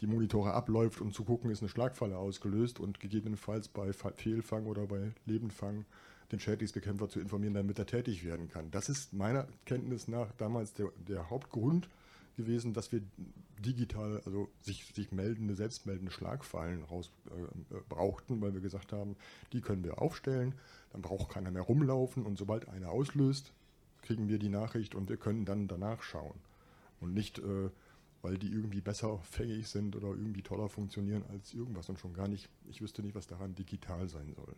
die Monitore abläuft, um zu gucken, ist eine Schlagfalle ausgelöst und gegebenenfalls bei Fa- Fehlfang oder bei Lebendfang den Schädlingsbekämpfer zu informieren, damit er tätig werden kann. Das ist meiner Kenntnis nach damals der, der Hauptgrund gewesen, dass wir digital, also sich, sich meldende, selbstmeldende Schlagfallen raus äh, äh, brauchten, weil wir gesagt haben, die können wir aufstellen, dann braucht keiner mehr rumlaufen und sobald einer auslöst, kriegen wir die Nachricht und wir können dann danach schauen. Und nicht, äh, weil die irgendwie besser fähig sind oder irgendwie toller funktionieren als irgendwas und schon gar nicht, ich wüsste nicht, was daran digital sein soll.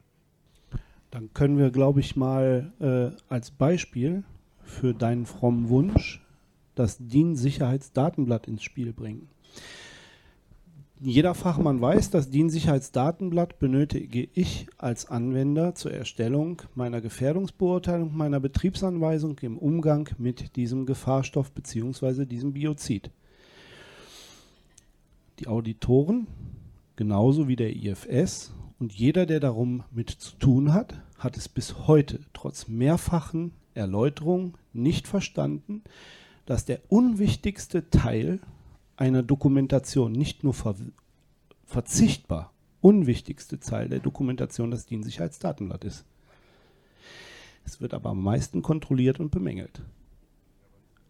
Dann können wir, glaube ich, mal äh, als Beispiel für deinen frommen Wunsch das DIN-Sicherheitsdatenblatt ins Spiel bringen. Jeder Fachmann weiß, das DIN-Sicherheitsdatenblatt benötige ich als Anwender zur Erstellung meiner Gefährdungsbeurteilung, meiner Betriebsanweisung im Umgang mit diesem Gefahrstoff bzw. diesem Biozid. Die Auditoren, genauso wie der IFS und jeder, der darum mit zu tun hat, hat es bis heute trotz mehrfachen Erläuterungen nicht verstanden, dass der unwichtigste Teil einer Dokumentation nicht nur ver verzichtbar, unwichtigste Teil der Dokumentation das DIN-Sicherheitsdatenblatt ist. Es wird aber am meisten kontrolliert und bemängelt.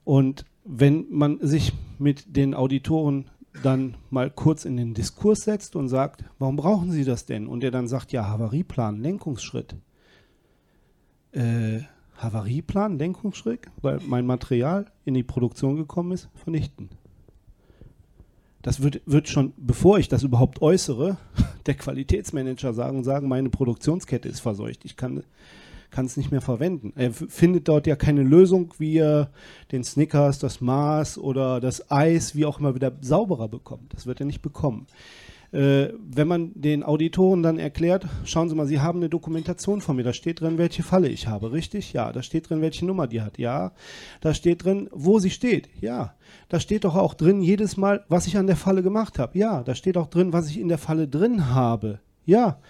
Und wenn man sich mit den Auditoren dann mal kurz in den Diskurs setzt und sagt, warum brauchen Sie das denn? Und er dann sagt, ja, Havarieplan, Lenkungsschritt. Äh, Havarieplan, Lenkungsschritt, weil mein Material in die Produktion gekommen ist, vernichten. Das wird, wird schon, bevor ich das überhaupt äußere, der Qualitätsmanager sagen, sagen, meine Produktionskette ist verseucht. Ich kann es nicht mehr verwenden. Er findet dort ja keine Lösung, wie er den Snickers, das Maß oder das Eis, wie auch immer, wieder sauberer bekommt. Das wird er nicht bekommen. Äh, wenn man den Auditoren dann erklärt, schauen Sie mal, Sie haben eine Dokumentation von mir, da steht drin, welche Falle ich habe, richtig? Ja. Da steht drin, welche Nummer die hat, ja. Da steht drin, wo sie steht, ja. Da steht doch auch drin, jedes Mal, was ich an der Falle gemacht habe, ja. Da steht auch drin, was ich in der Falle drin habe, ja.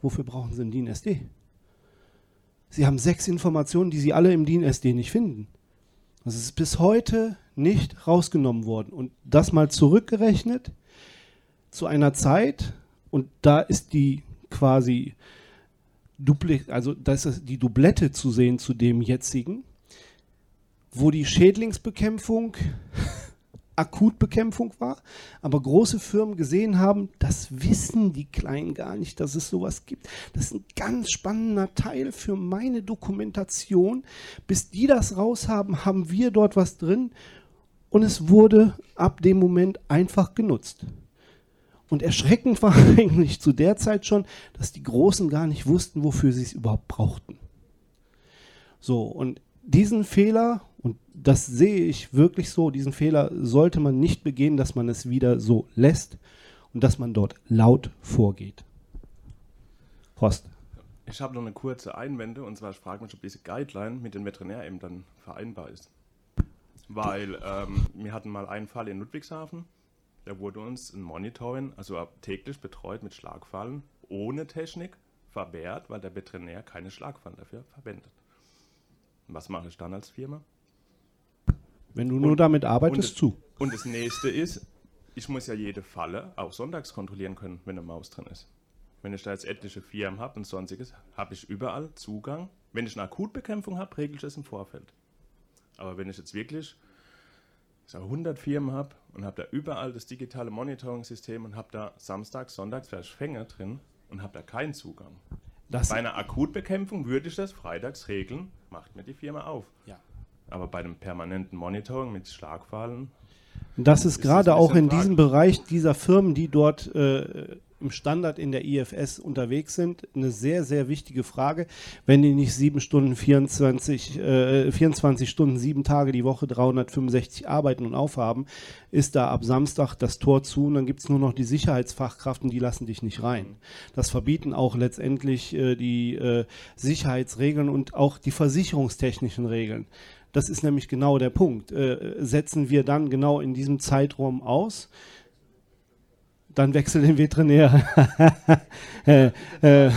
Wofür brauchen Sie einen DIN SD? Sie haben sechs Informationen, die Sie alle im DIN SD nicht finden. Das ist bis heute nicht rausgenommen worden. Und das mal zurückgerechnet zu einer Zeit, und da ist die quasi Dupli also da ist die Doublette zu sehen zu dem jetzigen, wo die Schädlingsbekämpfung Akutbekämpfung war, aber große Firmen gesehen haben, das wissen die Kleinen gar nicht, dass es sowas gibt. Das ist ein ganz spannender Teil für meine Dokumentation. Bis die das raushaben, haben wir dort was drin und es wurde ab dem Moment einfach genutzt. Und erschreckend war eigentlich zu der Zeit schon, dass die Großen gar nicht wussten, wofür sie es überhaupt brauchten. So, und diesen Fehler, und das sehe ich wirklich so, diesen Fehler sollte man nicht begehen, dass man es wieder so lässt und dass man dort laut vorgeht. Horst. Ich habe noch eine kurze Einwende und zwar ich frage mich, ob diese Guideline mit den Veterinärämtern vereinbar ist. Weil ähm, wir hatten mal einen Fall in Ludwigshafen, da wurde uns ein Monitoring, also täglich betreut mit Schlagfallen, ohne Technik verwehrt, weil der Veterinär keine Schlagfallen dafür verwendet. Was mache ich dann als Firma? Wenn du nur damit arbeitest, und zu. Und das nächste ist, ich muss ja jede Falle auch sonntags kontrollieren können, wenn eine Maus drin ist. Wenn ich da jetzt etliche Firmen habe und sonstiges, habe ich überall Zugang. Wenn ich eine Akutbekämpfung habe, regle ich das im Vorfeld. Aber wenn ich jetzt wirklich so 100 Firmen habe und habe da überall das digitale Monitoring-System und habe da samstags, sonntags vielleicht Fänger drin und habe da keinen Zugang. Das bei einer Akutbekämpfung würde ich das freitags regeln, macht mir die Firma auf. Ja. Aber bei einem permanenten Monitoring mit Schlagfallen. Das ist, Ist gerade auch in diesem. Bereich dieser Firmen, die dort äh, im Standard in der IFS unterwegs sind, eine sehr, sehr wichtige Frage. Wenn die nicht sieben Stunden, 24, äh, 24 Stunden, sieben Tage die Woche, 365 arbeiten und aufhaben, ist da ab Samstag das Tor zu und dann gibt es nur noch die Sicherheitsfachkraft und die lassen dich nicht rein. Das verbieten auch letztendlich äh, die äh, Sicherheitsregeln und auch die versicherungstechnischen Regeln. Das ist nämlich genau der Punkt. Äh, setzen wir dann genau in diesem Zeitraum aus, dann wechsel den Veterinär. äh, äh,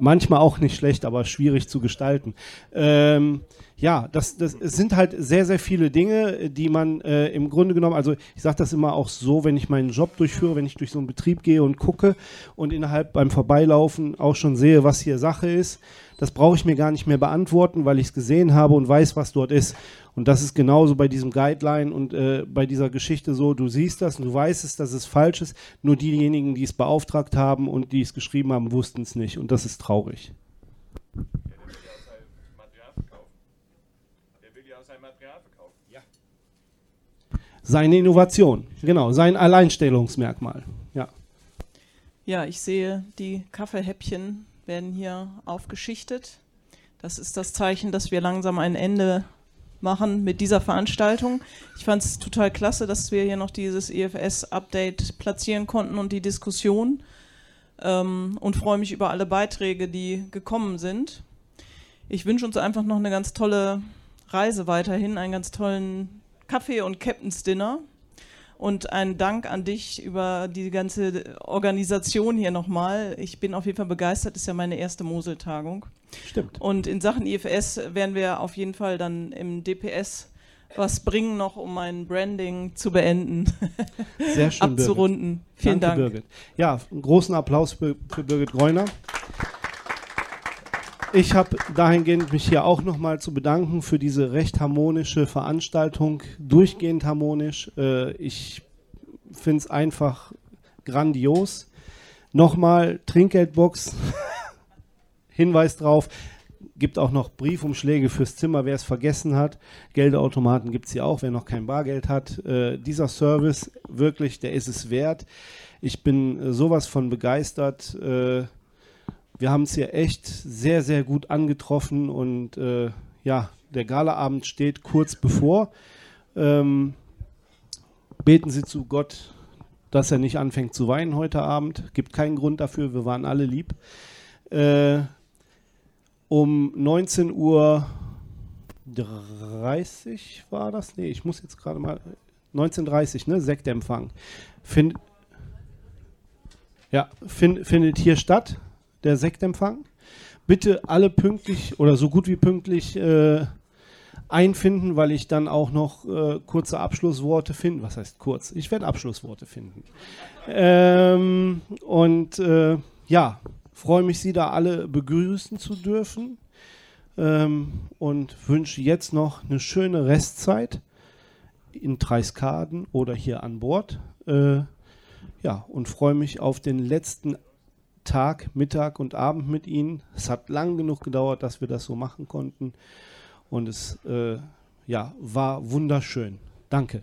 manchmal auch nicht schlecht, aber schwierig zu gestalten. Ähm, ja, das, das sind halt sehr, sehr viele Dinge, die man äh, im Grunde genommen, also ich sage das immer auch so, wenn ich meinen Job durchführe, wenn ich durch so einen Betrieb gehe und gucke und innerhalb beim Vorbeilaufen auch schon sehe, was hier Sache ist, das brauche ich mir gar nicht mehr beantworten, weil ich es gesehen habe und weiß, was dort ist. Und das ist genauso bei diesem Guideline und äh, bei dieser Geschichte so, du siehst das und du weißt es, dass es falsch ist, nur diejenigen, die es beauftragt haben und die es geschrieben haben, wussten es nicht. Und das ist traurig. Der will ja auch sein Material verkaufen. Ja. Seine Innovation, genau, sein Alleinstellungsmerkmal. Ja. Ja, ich sehe, die Kaffeehäppchen werden hier aufgeschichtet. Das ist das Zeichen, dass wir langsam ein Ende machen mit dieser Veranstaltung. Ich fand es total klasse, dass wir hier noch dieses EFS-Update platzieren konnten und die Diskussion ähm, und freue mich über alle Beiträge, die gekommen sind. Ich wünsche uns einfach noch eine ganz tolle Reise weiterhin, einen ganz tollen Kaffee und Captain's Dinner. Und ein Dank an dich über die ganze Organisation hier nochmal. Ich bin auf jeden Fall begeistert, ist ja meine erste Mosel-Tagung. Stimmt. Und in Sachen IFS werden wir auf jeden Fall dann im DPS was bringen noch, um mein Branding zu beenden, Sehr schön, abzurunden. Vielen Danke, Dank. Birgit. Ja, einen großen Applaus für, für Birgit Greuner. Ich habe dahingehend mich hier auch nochmal zu bedanken für diese recht harmonische Veranstaltung, durchgehend harmonisch. Äh, ich finde es einfach grandios. Nochmal Trinkgeldbox, Hinweis drauf, gibt auch noch Briefumschläge fürs Zimmer, wer es vergessen hat. Geldautomaten gibt es hier auch, wer noch kein Bargeld hat. Äh, dieser Service, wirklich, der ist es wert. Ich bin äh, sowas von begeistert. Wir haben es hier echt sehr, sehr gut angetroffen und äh, ja, der Galaabend steht kurz bevor. Ähm, beten Sie zu Gott, dass er nicht anfängt zu weinen heute Abend. Gibt keinen Grund dafür, wir waren alle lieb. Äh, um 19 Uhr 30 war das? Nee, ich muss jetzt gerade mal. 19.30 ne? Sektempfang. Find, ja, find, findet hier statt, der Sektempfang. Bitte alle pünktlich oder so gut wie pünktlich äh, einfinden, weil ich dann auch noch äh, kurze Abschlussworte finden. Was heißt kurz? Ich werde Abschlussworte finden. Ähm, und äh, ja, freue mich, Sie da alle begrüßen zu dürfen ähm, und wünsche jetzt noch eine schöne Restzeit in Treiskaden oder hier an Bord. Äh, ja, und freue mich auf den letzten Tag, Mittag und Abend mit Ihnen. Es hat lang genug gedauert, dass wir das so machen konnten. Und es äh, ja, war wunderschön. Danke.